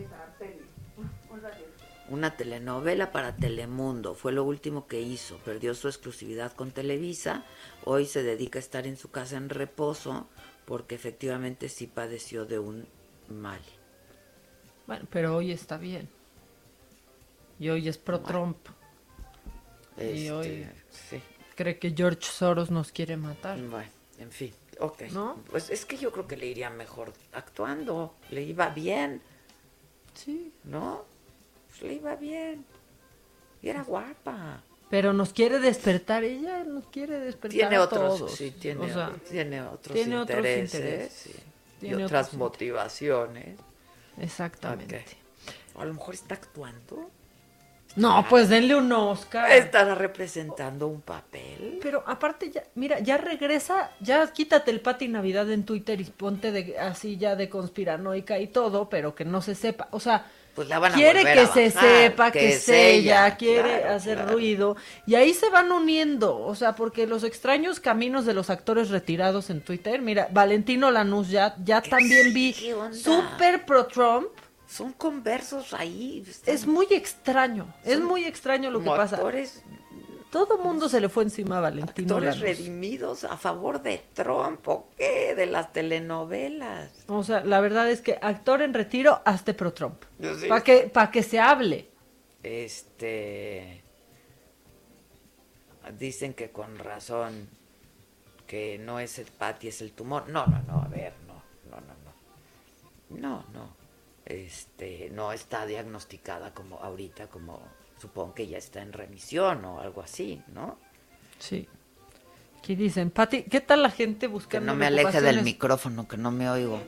B: Una telenovela para Telemundo, fue lo último que hizo. Perdió su exclusividad con Televisa. Hoy se dedica a estar en su casa en reposo porque efectivamente sí padeció de un mal.
C: Bueno, pero hoy está bien. Y hoy es pro Trump. y este, hoy cree que George Soros nos quiere matar.
B: Bueno, en fin. Ok. ¿No? Pues es que yo creo que le iría mejor actuando. Le iba bien.
C: Sí.
B: ¿No? Pues le iba bien. Y era guapa.
C: Pero nos quiere despertar, ella nos quiere despertar.
B: Tiene
C: a
B: otros,
C: todos.
B: sí, tiene, tiene otros intereses, y otras motivaciones.
C: Exactamente.
B: A lo mejor está actuando.
C: No, pues denle un Oscar.
B: Estará representando un papel.
C: Pero aparte ya, mira, ya regresa, ya quítate el Pati Navidad en Twitter y ponte de, así ya de conspiranoica y todo, pero que no se sepa. O sea,
B: pues la van a
C: quiere que
B: se
C: sepa, que, es ella, quiere hacer ruido. Y ahí se van uniendo, o sea, porque los extraños caminos de los actores retirados en Twitter, mira, Valentino Lanús ya, ya también vi super pro Trump
B: son conversos ahí.
C: Es muy extraño, es muy extraño lo que pasa. Todo mundo se le fue encima a Valentino.
B: Actores redimidos a favor de Trump, ¿o qué? De las telenovelas.
C: O sea, la verdad es que actor en retiro, hazte pro Trump. Para que, para que se hable.
B: Este. Dicen que con razón que no es el pati, es el tumor. No, no, no, a ver, no, no, no, no. No, no este, no está diagnosticada como ahorita, como supongo que ya está en remisión o algo así, ¿no?
C: Sí. ¿Qué dicen? Pati, ¿qué tal la gente buscando
B: Que no me aleje del micrófono, que no me oigo.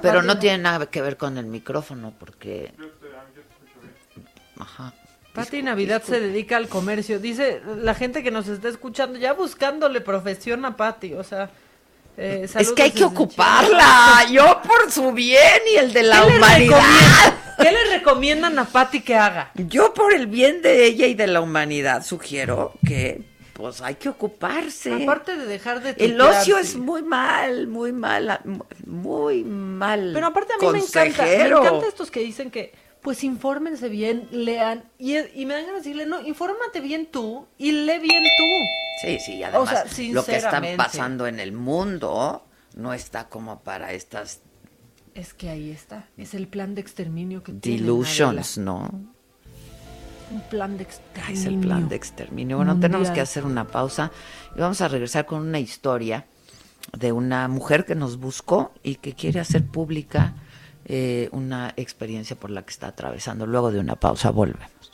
B: Pero no tiene nada que ver con el micrófono, porque... Ajá.
C: Pati Navidad se dedica al comercio. Dice la gente que nos está escuchando, ya buscándole profesión a Pati, o sea...
L: Eh, es que hay que ocuparla, yo por su bien y el de la humanidad.
C: ¿Qué le recomiendan a Patti que haga?
L: Yo por el bien de ella y de la humanidad sugiero que pues hay que ocuparse.
C: Aparte de dejar de
L: El ocio es muy mal, muy mal, muy mal.
C: Pero aparte a mí me encanta, me encanta estos que dicen que pues infórmense bien, lean, y, y, me dan ganas de decirle, no, infórmate bien tú y lee bien tú.
L: Sí, sí, además lo que está pasando en el mundo no está como para estas...
C: Es que ahí está, es el plan de exterminio que
L: Delusions, ¿no?
C: Un plan de exterminio.
L: Es el plan de exterminio. Bueno, tenemos que hacer una pausa y vamos a regresar con una historia de una mujer que nos buscó y que quiere hacer pública eh, una experiencia por la que está atravesando. Luego de una pausa volvemos.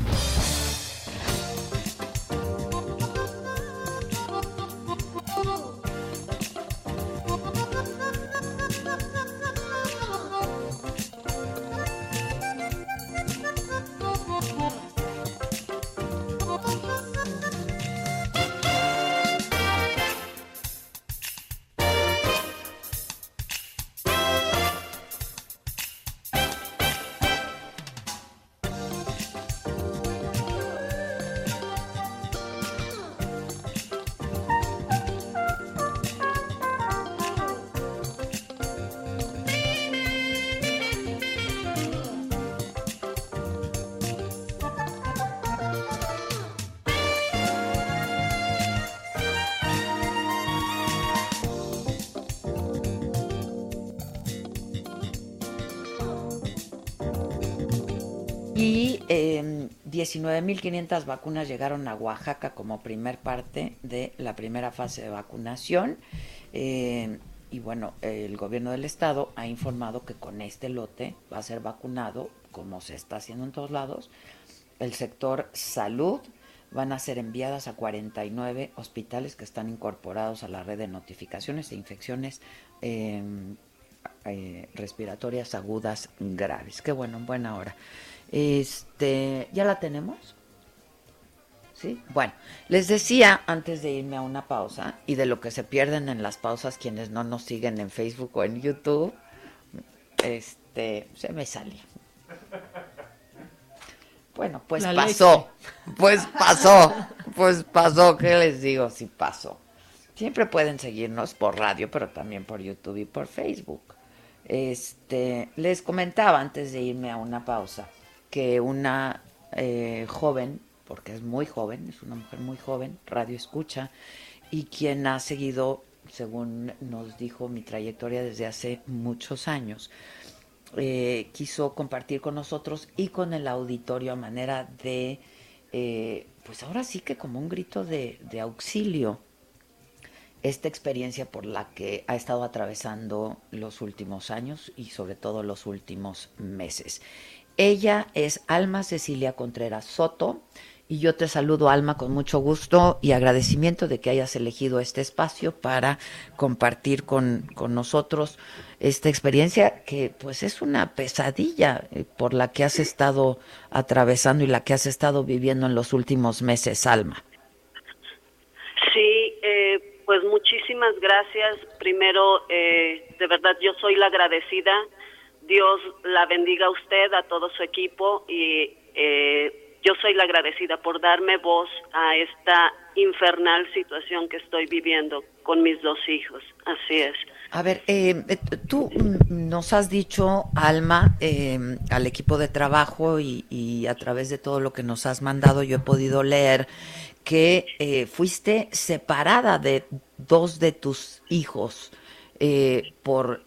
B: 19.500 em, vacunas llegaron a Oaxaca como primer parte de la primera fase de vacunación. Em, y bueno, el gobierno del estado ha informado que con este lote va a ser vacunado, como se está haciendo en todos lados, el sector salud. Van a ser enviadas a 49 hospitales que están incorporados a la red de notificaciones e infecciones em, eh, respiratorias agudas graves. Qué bueno, en buena hora. Este, ¿ya la tenemos? ¿Sí? Bueno, les decía antes de irme a una pausa y de lo que se pierden en las pausas quienes no nos siguen en Facebook o en YouTube, este, se me salió. Bueno, pues pasó, pues pasó, pues pasó, ¿qué les digo si pasó? Siempre pueden seguirnos por radio, pero también por YouTube y por Facebook. Este, les comentaba antes de irme a una pausa que una eh, joven, porque es muy joven, es una mujer muy joven, radio escucha, y quien ha seguido, según nos dijo, mi trayectoria desde hace muchos años, eh, quiso compartir con nosotros y con el auditorio a manera de, eh, pues ahora sí que como un grito de, de auxilio, esta experiencia por la que ha estado atravesando los últimos años y sobre todo los últimos meses. Ella es Alma Cecilia Contreras Soto y yo te saludo Alma con mucho gusto y agradecimiento de que hayas elegido este espacio para compartir con, nosotros esta experiencia que pues es una pesadilla eh, por la que has estado atravesando y la que has estado viviendo en los últimos meses, Alma.
X: Sí, eh, pues muchísimas gracias. Primero, eh, de verdad yo soy la agradecida Dios la bendiga a usted, a todo su equipo y eh, yo soy la agradecida por darme voz a esta infernal situación que estoy viviendo con mis dos hijos. Así es.
L: A ver, eh, eh, tú nos has dicho, Alma, al equipo de trabajo y, a través de todo lo que nos has mandado, yo he podido leer que fuiste separada de dos de tus hijos.
B: eh, por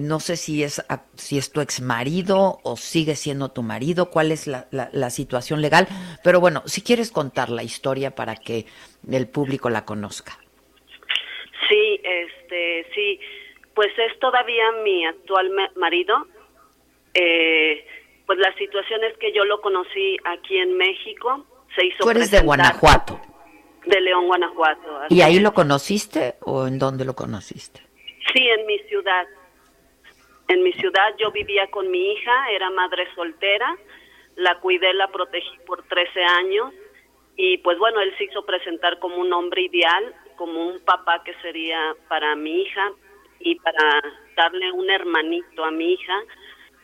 B: no sé si es si es tu ex marido o sigue siendo tu marido, cuál es la, la, situación legal, pero bueno, si quieres contar la historia para que el público la conozca.
X: Sí, este, sí, pues es todavía mi actual marido. Eh, pues la situación es que yo lo conocí aquí en México, se hizo.
B: Tú eres de Guanajuato.
X: De León, Guanajuato.
B: ¿Y ahí lo conociste o en dónde lo conociste?
X: Sí, en mi ciudad. En mi ciudad yo vivía con mi hija, era madre soltera, la cuidé, la protegí por 13 años y pues bueno, él se hizo presentar como un hombre ideal, como un papá que sería para mi hija y para darle un hermanito a mi hija,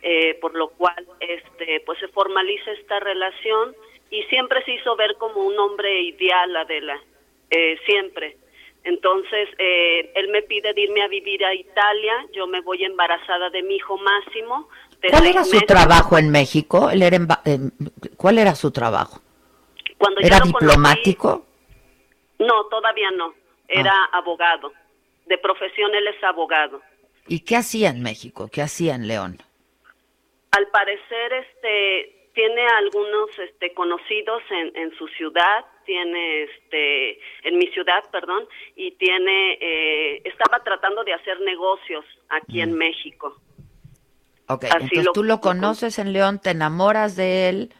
X: eh, por lo cual este pues se formaliza esta relación y siempre se hizo ver como un hombre ideal, Adela, eh, siempre. Entonces, eh, él me pide irme a vivir a Italia, yo me voy embarazada de mi hijo Máximo.
B: ¿Cuál era su trabajo en México? ¿Él era ¿Cuál era su trabajo?
X: Cuando
B: ¿Era diplomático?
X: no, todavía no, era ah. abogado. De profesión él es abogado.
B: ¿Y qué hacía en México? ¿Qué hacía en León?
X: Al parecer, este, tiene algunos este, conocidos en, en su ciudad, tiene este, en mi ciudad, perdón, y tiene, eh, estaba tratando de hacer negocios aquí en mm. México.
B: Ok, entonces tú lo conoces en León, te enamoras de él,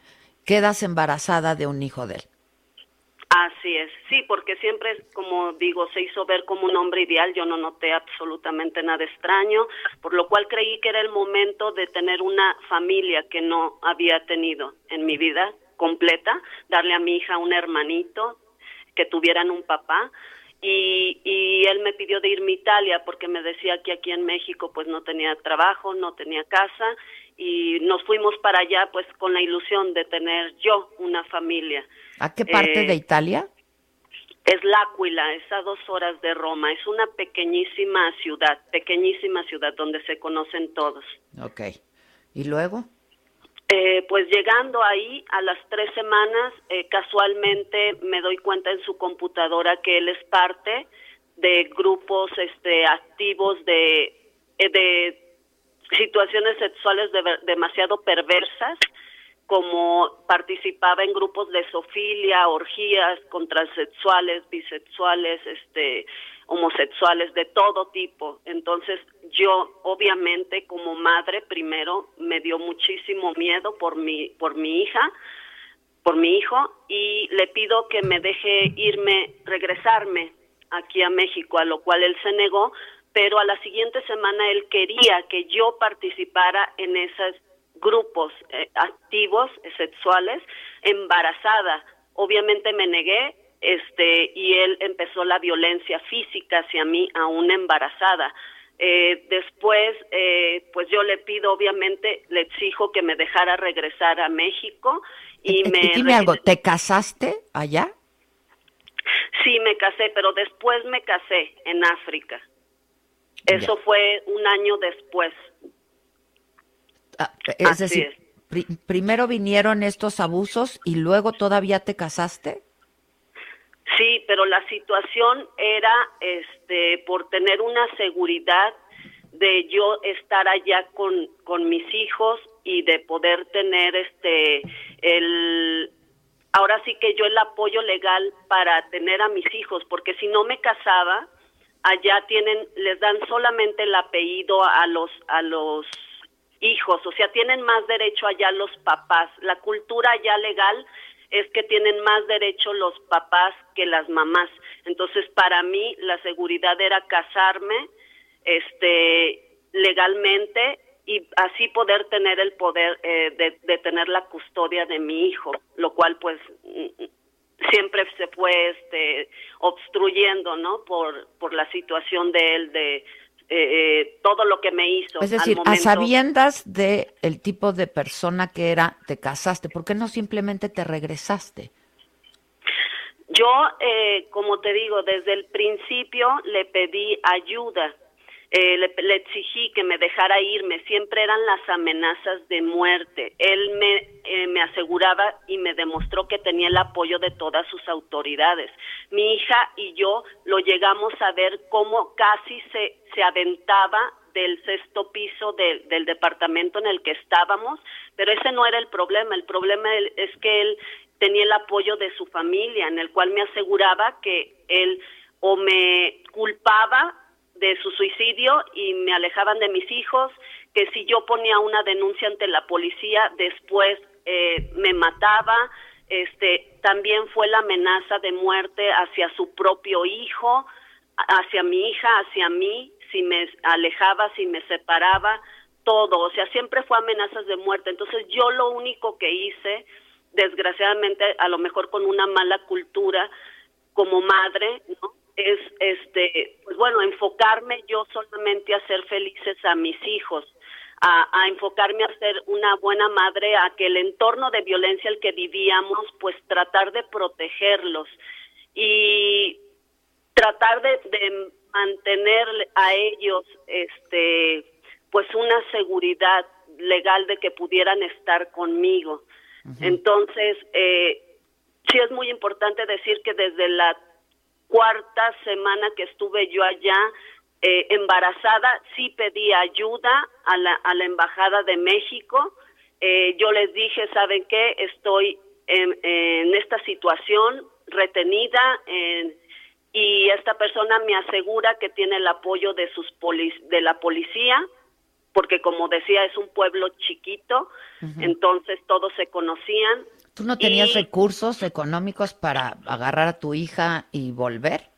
B: quedas embarazada de un hijo de él.
X: Así es, sí, porque siempre, como digo, se hizo ver como un hombre ideal, yo no noté absolutamente nada extraño, por lo cual creí que era el momento de tener una familia que no había tenido en mi vida completa, darle a mi hija un hermanito, que tuvieran un papá, y, y él me pidió de irme a Italia porque me decía que aquí en México pues no tenía trabajo, no tenía casa, y nos fuimos para allá pues con la ilusión de tener yo una familia.
B: ¿A qué parte de
X: eh,
B: Italia?
X: Es L'Aquila, es a dos horas de Roma, es una pequeñísima ciudad, pequeñísima ciudad donde se conocen todos.
B: Ok, ¿y luego?
X: Eh, pues llegando ahí a las tres semanas, eh, casualmente me doy cuenta en su computadora que él es parte de grupos este, activos de, de situaciones sexuales demasiado perversas, como participaba en grupos de sofilia, orgías con transexuales, bisexuales, este, homosexuales, de todo tipo. Entonces yo, obviamente, como madre, primero me dio muchísimo miedo por mi, por mi hija, por mi hijo, y le pido que me deje irme, regresarme aquí a México, a lo cual él se negó, pero a la siguiente semana él quería que yo participara en esos grupos eh, activos sexuales embarazada. Obviamente me negué, este, y él empezó la violencia física hacia mí aún embarazada. Eh, después, eh, pues yo le pido, obviamente, le exijo que me dejara regresar a México y me...
B: Dime algo, ¿te casaste allá?
X: Sí, me casé, pero después me casé en África. Eso fue un año después.
B: Ah, es decir, primero vinieron estos abusos y luego todavía te casaste.
X: Sí, pero la situación era este por tener una seguridad de yo estar allá con, con mis hijos y de poder tener este el ahora sí que yo el apoyo legal para tener a mis hijos, porque si no me casaba, allá tienen, les dan solamente el apellido a los, a los hijos, o sea, tienen más derecho allá los papás. La cultura allá legal es que tienen más derecho los papás que las mamás. Entonces, para mí la seguridad era casarme, este, legalmente y así poder tener el poder eh, de, de tener la custodia de mi hijo, lo cual pues siempre se fue este obstruyendo no por por la situación de él de eh, eh, todo lo que me hizo
B: es decir a sabiendas de el tipo de persona que era te casaste. Por qué no simplemente te regresaste
X: yo eh, como te digo desde el principio le pedí ayuda eh, le, exigí que me dejara irme, siempre eran las amenazas de muerte. Él me, eh, me aseguraba y me demostró que tenía el apoyo de todas sus autoridades. Mi hija y yo lo llegamos a ver cómo casi se, se aventaba del sexto piso del departamento en el que estábamos, pero ese no era el problema, el problema es que él tenía el apoyo de su familia, en el cual me aseguraba que él o me culpaba de su suicidio y me alejaban de mis hijos, que si yo ponía una denuncia ante la policía, después eh, me mataba, este, también fue la amenaza de muerte hacia su propio hijo, hacia mi hija, hacia mí, si me alejaba, si me separaba, todo, o sea, siempre fue amenazas de muerte. Entonces yo lo único que hice, desgraciadamente, a lo mejor con una mala cultura como madre, ¿no? Es este pues bueno enfocarme yo solamente a hacer felices a mis hijos a, enfocarme a ser una buena madre a que el entorno de violencia al que vivíamos pues tratar de protegerlos y tratar de, de mantener a ellos este pues una seguridad legal de que pudieran estar conmigo. Entonces eh, sí es muy importante decir que desde la cuarta semana que estuve yo allá eh, embarazada, sí pedí ayuda a la, a la Embajada de México. Eh, yo les dije, ¿saben qué? Estoy en, en esta situación retenida y esta persona me asegura que tiene el apoyo de, sus de la policía, porque como decía, es un pueblo chiquito, entonces todos se conocían.
B: ¿Tú no tenías recursos económicos para agarrar a tu hija y volver?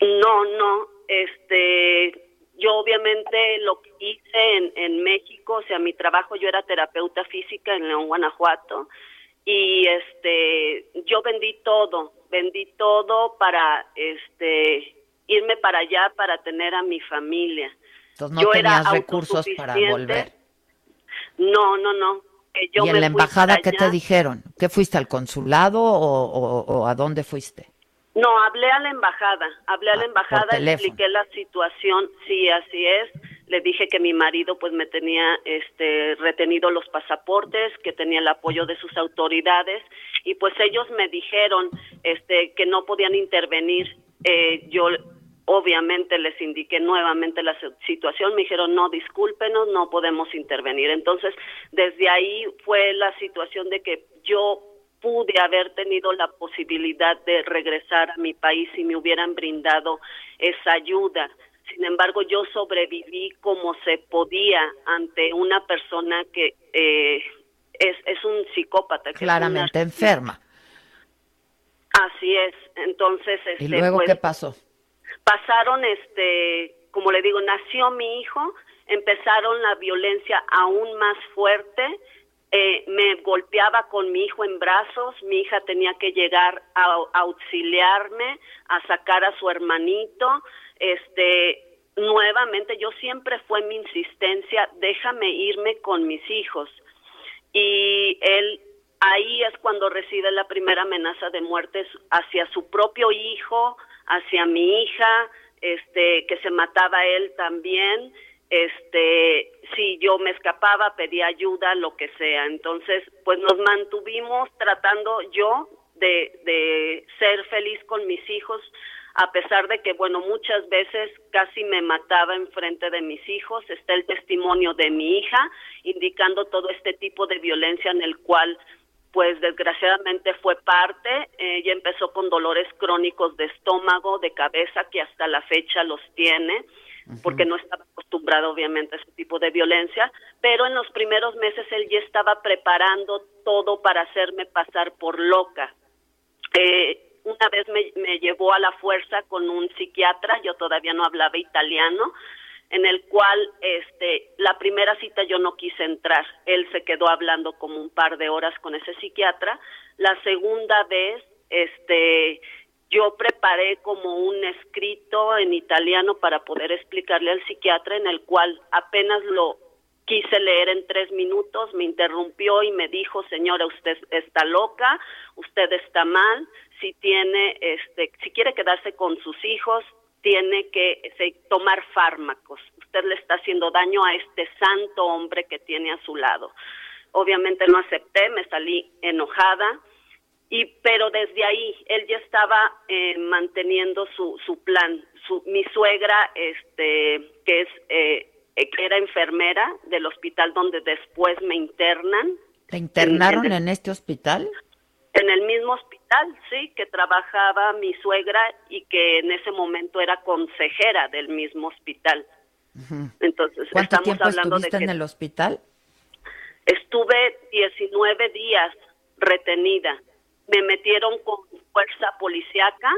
X: No, no. Este, yo obviamente lo que hice en, en México, o sea, mi trabajo, yo era terapeuta física en León, Guanajuato, y este, yo vendí todo, vendí todo para, este, irme para allá para tener a mi familia.
B: Entonces no tenías recursos para volver.
X: No, no, no.
B: ¿Y en la embajada qué te dijeron? ¿Qué fuiste al consulado o, a dónde fuiste?
X: No, hablé a la embajada, hablé a la ah, embajada, expliqué la situación, sí, así es. Le dije que mi marido pues me tenía este retenido los pasaportes, que tenía el apoyo de sus autoridades y pues ellos me dijeron este que no podían intervenir. Eh, yo obviamente les indiqué nuevamente la situación, me dijeron, no, discúlpenos, no podemos intervenir. Entonces, desde ahí fue la situación de que yo pude haber tenido la posibilidad de regresar a mi país si me hubieran brindado esa ayuda. Sin embargo, yo sobreviví como se podía ante una persona que eh, es, es un psicópata.
B: Claramente enferma.
X: Así es. Entonces,
B: ¿y este, luego pues, qué pasó?
X: Pasaron, este, como le digo, nació mi hijo, empezaron la violencia aún más fuerte, eh, me golpeaba con mi hijo en brazos, mi hija tenía que llegar a, auxiliarme, a sacar a su hermanito, este, nuevamente yo siempre fue mi insistencia, déjame irme con mis hijos. Y él ahí es cuando recibe la primera amenaza de muerte hacia su propio hijo, hacia mi hija, este, que se mataba él también, este, si yo me escapaba, pedía ayuda, lo que sea. Entonces, pues nos mantuvimos tratando yo de, de ser feliz con mis hijos, a pesar de que, bueno, muchas veces casi me mataba en frente de mis hijos. Está el testimonio de mi hija indicando todo este tipo de violencia en el cual pues desgraciadamente fue parte. Ella empezó con dolores crónicos de estómago, de cabeza, que hasta la fecha los tiene, porque no estaba acostumbrado obviamente a ese tipo de violencia, pero en los primeros meses él ya estaba preparando todo para hacerme pasar por loca. Eh, una vez me, me llevó a la fuerza con un psiquiatra, yo todavía no hablaba italiano, en el cual este la primera cita yo no quise entrar. Él se quedó hablando como un par de horas con ese psiquiatra. La segunda vez este yo preparé como un escrito en italiano para poder explicarle al psiquiatra en el cual apenas lo quise leer en tres minutos, me interrumpió y me dijo, señora, usted está loca, usted está mal, si tiene, este, si quiere quedarse con sus hijos, tiene que tomar fármacos. Usted le está haciendo daño a este santo hombre que tiene a su lado. Obviamente no acepté, me salí enojada, y pero desde ahí él ya estaba eh, manteniendo su, su plan. Su, mi suegra, este, que es eh, que era enfermera del hospital donde después me internan.
B: ¿Te internaron en este hospital?
X: En el mismo hospital, sí, que trabajaba mi suegra y que en ese momento era consejera del mismo hospital. Entonces,
B: ¿Cuánto
X: estamos
B: tiempo
X: hablando
B: estuviste
X: de que
B: en el hospital?
X: estuve 19 días retenida. Me metieron con fuerza policíaca.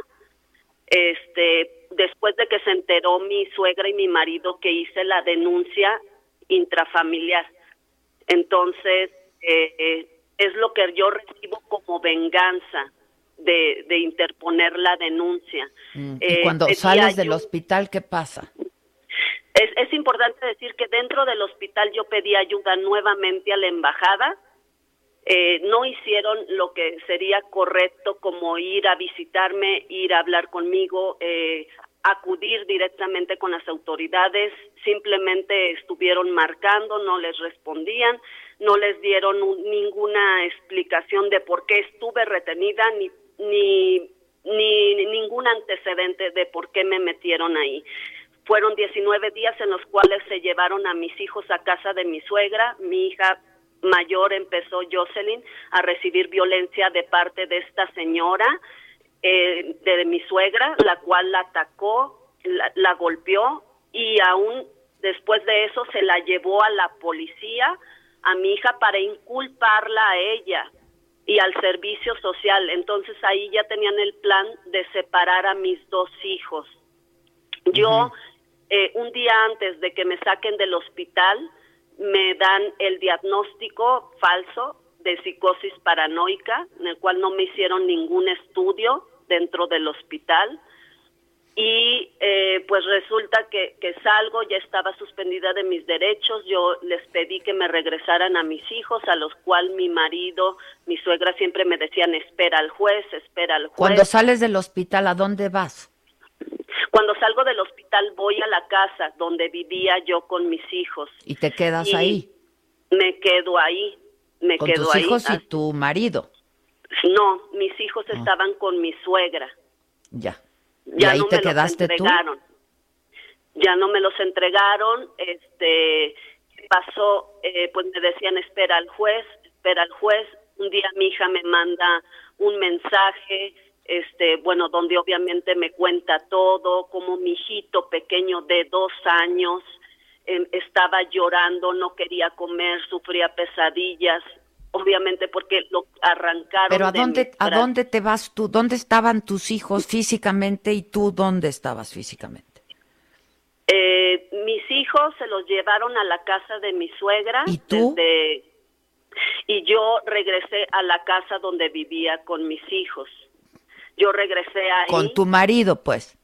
X: Este, después de que se enteró mi suegra y mi marido que hice la denuncia intrafamiliar. Entonces, eh, eh, es lo que yo recibo como venganza de, de interponer la denuncia.
B: Mm,
X: Eh,
B: y cuando sales del hospital, ¿qué pasa?
X: Es, es importante decir que dentro del hospital yo pedí ayuda nuevamente a la embajada. Eh, no hicieron lo que sería correcto como ir a visitarme, ir a hablar conmigo, eh, acudir directamente con las autoridades. Simplemente estuvieron marcando, no les respondían, no les dieron un- ninguna explicación de por qué estuve retenida ni ni ni ningún antecedente de por qué me metieron ahí. Fueron 19 días en los cuales se llevaron a mis hijos a casa de mi suegra. Mi hija mayor empezó, Jocelyn, a recibir violencia de parte de esta señora, eh, de mi suegra, la cual la atacó, la, la golpeó y aún después de eso se la llevó a la policía, a mi hija, para inculparla a ella y al servicio social. Entonces ahí ya tenían el plan de separar a mis dos hijos. Yo, eh, un día antes de que me saquen del hospital, me dan el diagnóstico falso de psicosis paranoica, en el cual no me hicieron ningún estudio dentro del hospital. Y eh, pues resulta que, que salgo, ya estaba suspendida de mis derechos, yo les pedí que me regresaran a mis hijos, a los cuales mi marido, mi suegra siempre me decían, espera al juez, espera al juez.
B: Cuando sales del hospital, ¿a dónde vas?
X: Cuando salgo del hospital voy a la casa donde vivía yo con mis hijos.
B: Y te quedas
X: Y
B: ahí,
X: Me quedo ahí, me
B: con
X: quedo
B: tus
X: ahí.
B: hijos y
X: Ah,
B: tu marido.
X: No, mis hijos estaban con mi suegra.
B: Ya. ¿Y
X: Ya
B: ahí
X: no
B: te
X: me los
B: quedaste tú?
X: entregaron. Ya no me los entregaron. Este pasó, eh, pues me decían espera al juez, espera al juez. Un día mi hija me manda un mensaje, este, bueno, donde obviamente me cuenta todo, como mi hijito pequeño de dos años eh, estaba llorando, no quería comer, sufría pesadillas, obviamente porque lo arrancaron.
B: Pero ¿a
X: de
B: dónde, ¿a dónde te vas tú? ¿Dónde estaban tus hijos físicamente y tú dónde estabas físicamente?
X: Eh, mis hijos se los llevaron a la casa de mi suegra.
B: ¿Y tú?
X: desde- y yo regresé a la casa donde vivía con mis hijos. Yo regresé ahí.
B: Con tu marido, pues.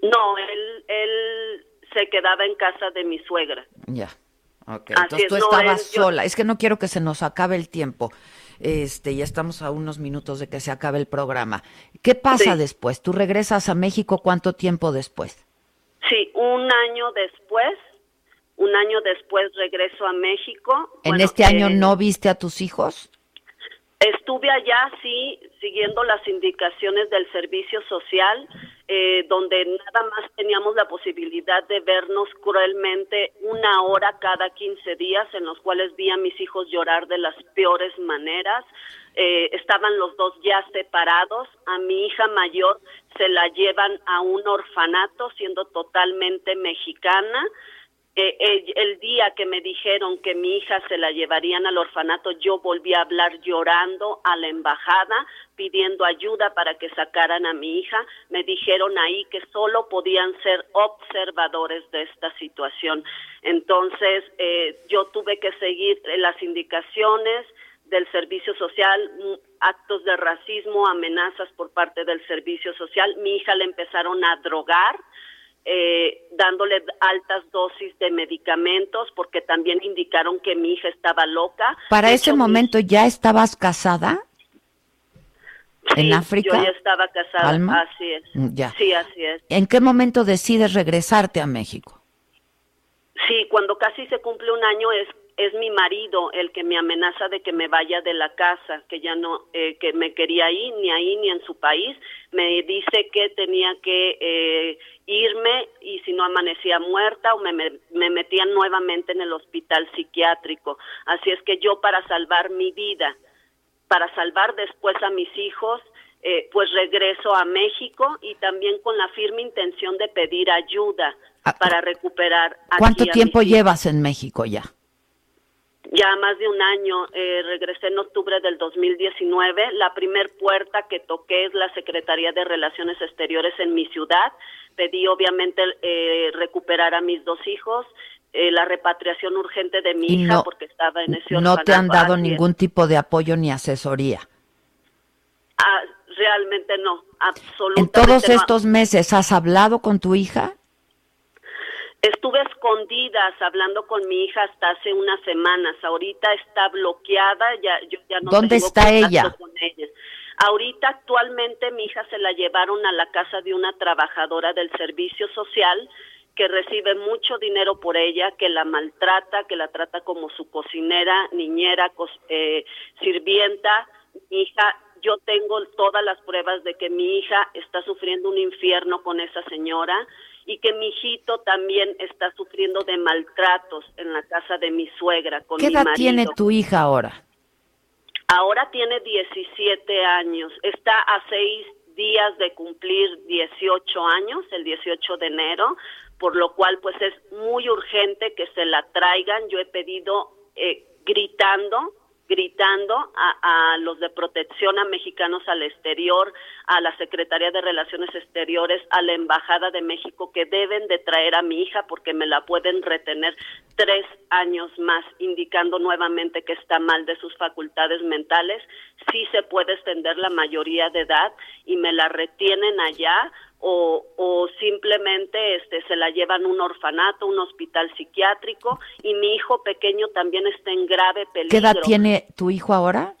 X: No, él, él se quedaba en casa de mi suegra.
B: Ya. Ok,
X: Así
B: entonces
X: es,
B: tú
X: no,
B: estabas
X: yo-
B: sola. Es que no quiero que se nos acabe el tiempo. Este, ya estamos a unos minutos de que se acabe el programa. ¿Qué pasa
X: Sí.
B: después? ¿Tú regresas a México cuánto tiempo después?
X: Sí, un año después, un año después regreso a México.
B: ¿En
X: Bueno,
B: este año
X: eh,
B: no viste a tus hijos?
X: Estuve allá, sí, siguiendo las indicaciones del servicio social, eh, donde nada más teníamos la posibilidad de vernos cruelmente una hora cada 15 días, en los cuales vi a mis hijos llorar de las peores maneras. Eh, estaban los dos ya separados. A mi hija mayor se la llevan a un orfanato, siendo totalmente mexicana. Eh, el, día que me dijeron que mi hija se la llevarían al orfanato, yo volví a hablar llorando a la embajada, pidiendo ayuda para que sacaran a mi hija. Me dijeron ahí que solo podían ser observadores de esta situación. Entonces, eh, yo tuve que seguir eh, las indicaciones del servicio social, mm, actos de racismo, amenazas por parte del servicio social. Mi hija le empezaron a drogar eh, dándole altas dosis de medicamentos porque también indicaron que mi hija estaba loca.
B: Para
X: De
B: ese
X: hecho, mi-
B: momento ya estabas casada. ¿En África?
X: Yo ya estaba casada,
B: ¿Alma?
X: así es.
B: Mm, Ya.
X: Sí, así es.
B: ¿En qué momento decides regresarte a México?
X: Sí, cuando casi se cumple un año es es mi marido el que me amenaza de que me vaya de la casa, que ya no, eh, que me quería ir ni ahí ni en su país. Me dice que tenía que eh, irme y si no amanecía muerta o me, me, me metían nuevamente en el hospital psiquiátrico. Así es que yo para salvar mi vida, para salvar después a mis hijos, eh, pues regreso a México y también con la firme intención de pedir ayuda para recuperar. aquí
B: ¿Cuánto
X: a
B: tiempo llevas en México ya?
X: Ya más de un año, eh, regresé en octubre del 2019. La primer puerta que toqué es la Secretaría de Relaciones Exteriores en mi ciudad. Pedí obviamente eh, recuperar a mis dos hijos, eh, la repatriación urgente de mi
B: Y
X: hija
B: no-
X: porque estaba en ese
B: No te han dado ningún tipo de apoyo ni asesoría.
X: Ah, realmente no, absolutamente
B: En todos
X: no.
B: estos meses, ¿has hablado con tu hija?
X: Estuve escondidas hablando con mi hija hasta hace unas semanas. Ahorita está bloqueada, ya yo ya no
B: ¿Dónde
X: tengo
B: está ella?
X: con ella. Ahorita actualmente mi hija se la llevaron a la casa de una trabajadora del servicio social que recibe mucho dinero por ella, que la maltrata, que la trata como su cocinera, niñera, cos- eh, sirvienta. Mi hija, yo tengo todas las pruebas de que mi hija está sufriendo un infierno con esa señora y que mi hijito también está sufriendo de maltratos en la casa de mi suegra con
B: ¿Qué
X: mi
B: edad
X: marido.
B: tiene tu hija ahora?
X: Ahora tiene 17 años. Está a seis días de cumplir 18 años, el 18 de enero, por lo cual pues es muy urgente que se la traigan. Yo he pedido eh, gritando, gritando a, a los de protección a mexicanos al exterior, a la Secretaría de Relaciones Exteriores, a la Embajada de México, que deben de traer a mi hija porque me la pueden retener tres años más, indicando nuevamente que está mal de sus facultades mentales. Sí se puede extender la mayoría de edad y me la retienen allá o, o simplemente este se la llevan a un orfanato, un hospital psiquiátrico y mi hijo pequeño también está en grave peligro.
B: ¿Qué edad tiene tu hijo ahora?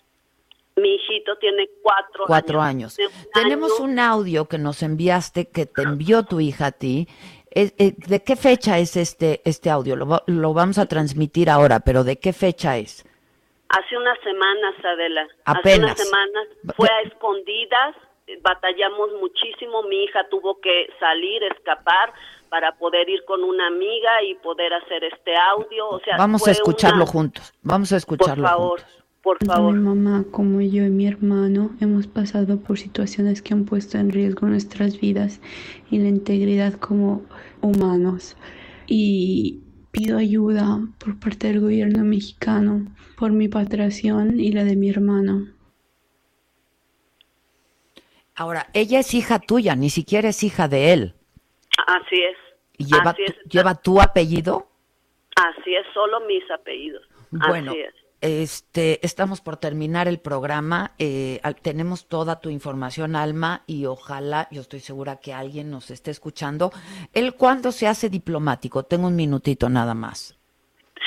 X: Mi hijito tiene cuatro,
B: Cuatro años.
X: Un
B: Tenemos
X: año-
B: un audio que nos enviaste, que te envió tu hija a ti. Eh, eh, ¿De qué fecha es este, este audio? Lo, lo vamos a transmitir ahora, pero ¿de qué fecha es?
X: Hace unas semanas, Adela. Hace
B: Apenas.
X: unas semanas fue a escondidas, batallamos muchísimo. Mi hija tuvo que salir, escapar para poder ir con una amiga y poder hacer este audio. O sea,
B: Vamos a escucharlo
X: una-
B: juntos. Vamos a escucharlo
X: Por favor,
B: juntos.
X: por
Y: Tanto
X: favor.
Y: mi mamá como yo y mi hermano hemos pasado por situaciones que han puesto en riesgo nuestras vidas y la integridad como humanos. Y pido ayuda por parte del gobierno mexicano por mi patración y la de mi hermano.
B: Ahora, ella es hija tuya, ni siquiera es hija de él.
X: Así es.
B: ¿Y lleva,
X: Así es.
B: tu, lleva tu apellido?
X: Así es, solo mis apellidos.
B: Bueno,
X: Así es.
B: este, estamos por terminar el programa. eh, tenemos toda tu información, Alma, y ojalá, yo estoy segura que alguien nos esté escuchando. ¿Él cuándo se hace diplomático? Tengo un minutito nada más.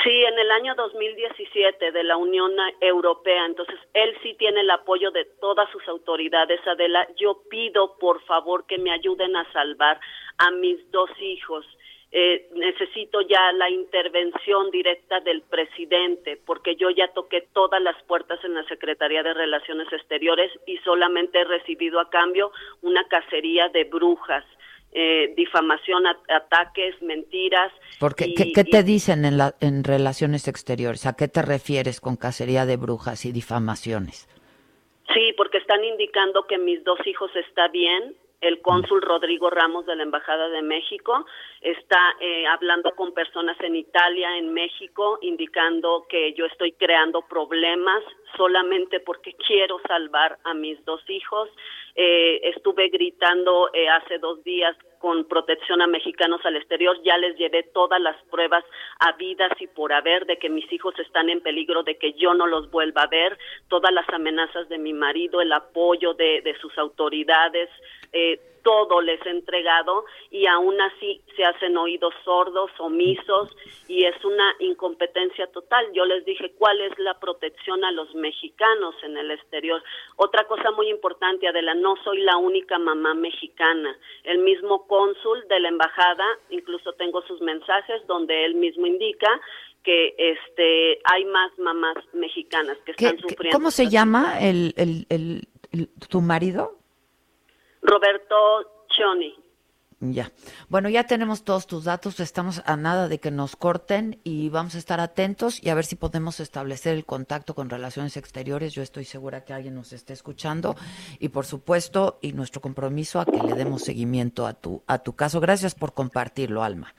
X: Sí, en el año 2017 de la Unión Europea, entonces él sí tiene el apoyo de todas sus autoridades, Adela. Yo pido, por favor, que me ayuden a salvar a mis dos hijos. Eh, necesito ya la intervención directa del presidente, porque yo ya toqué todas las puertas en la Secretaría de Relaciones Exteriores y solamente he recibido a cambio una cacería de brujas, eh, difamación, ataques, mentiras.
B: Porque,
X: y-
B: ¿qué, qué
X: y-
B: te dicen en, la, en relaciones exteriores? ¿A qué te refieres con cacería de brujas y difamaciones?
X: Sí, porque están indicando que mis dos hijos está bien. El cónsul Rodrigo Ramos de la Embajada de México está eh, hablando con personas en Italia, en México, indicando que yo estoy creando problemas solamente porque quiero salvar a mis dos hijos. Eh, estuve gritando eh, hace dos días con protección a mexicanos al exterior, ya les llevé todas las pruebas habidas y por haber de que mis hijos están en peligro, de que yo no los vuelva a ver, todas las amenazas de mi marido, el apoyo de, de sus autoridades, eh, todo les he entregado y aún así se hacen oídos sordos, omisos y es una incompetencia total. Yo les dije cuál es la protección a los mexicanos en el exterior. Otra cosa muy importante, Adela, no soy la única mamá mexicana. El mismo cónsul de la embajada, incluso tengo sus mensajes donde él mismo indica que este hay más mamás mexicanas que están sufriendo.
B: ¿Cómo se llama el, el, el, tu marido?
X: Roberto Choni.
B: Ya. Bueno, ya tenemos todos tus datos, estamos a nada de que nos corten y vamos a estar atentos y a ver si podemos establecer el contacto con Relaciones Exteriores. Yo estoy segura que alguien nos esté escuchando y por supuesto y nuestro compromiso a que le demos seguimiento a tu a tu caso. Gracias por compartirlo, Alma.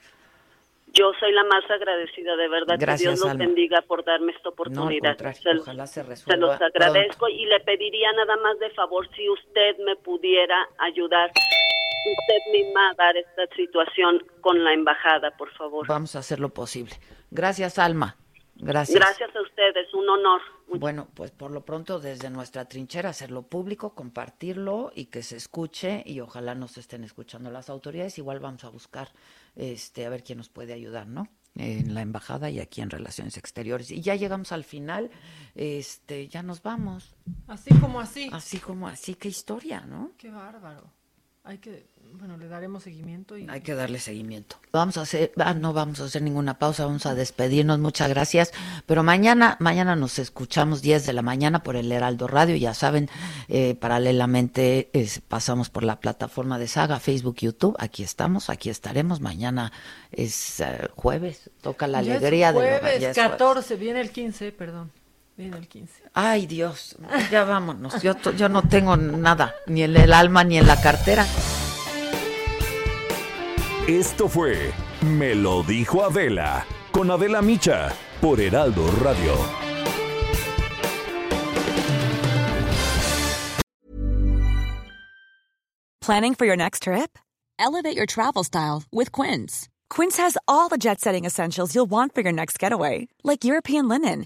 X: Yo soy la más agradecida, de verdad. que Dios los bendiga por darme esta oportunidad.
B: No, ojalá se resuelva.
X: Se los agradezco y le pediría nada más de favor si usted me pudiera ayudar, usted misma a dar esta situación con la embajada, por favor.
B: Vamos a hacer lo posible. Gracias, Alma. Gracias.
X: Gracias a ustedes, un honor.
B: Bueno, pues por lo pronto desde nuestra trinchera hacerlo público, compartirlo y que se escuche y ojalá nos estén escuchando las autoridades. Igual vamos a buscar este a ver quién nos puede ayudar, ¿no? En la embajada y aquí en Relaciones Exteriores. Y ya llegamos al final, este, ya nos vamos.
C: Así como así.
B: Así como así, qué historia, ¿no?
C: Qué bárbaro. Hay que, bueno, le daremos seguimiento y...
B: Hay que darle seguimiento. Vamos a hacer, ah, no vamos a hacer ninguna pausa, vamos a despedirnos, muchas gracias. Pero mañana, mañana nos escuchamos 10 de la mañana por el Heraldo Radio, ya saben, eh, paralelamente pasamos por la plataforma de Saga, Facebook, YouTube, aquí estamos, aquí estaremos. Mañana es eh, jueves, toca la alegría
C: de jueves, 14, viene el 15, perdón. Viene el 15.
B: Ay, Dios, ya vámonos. Yo, yo no tengo nada, ni en el alma ni en la cartera.
A: Esto fue Me lo dijo Adela, con Adela Micha, por Heraldo Radio.
Z: ¿Planning for your next trip? Elevate your travel style with Quince. Quince has all the jet setting essentials you'll want for your next getaway, like European linen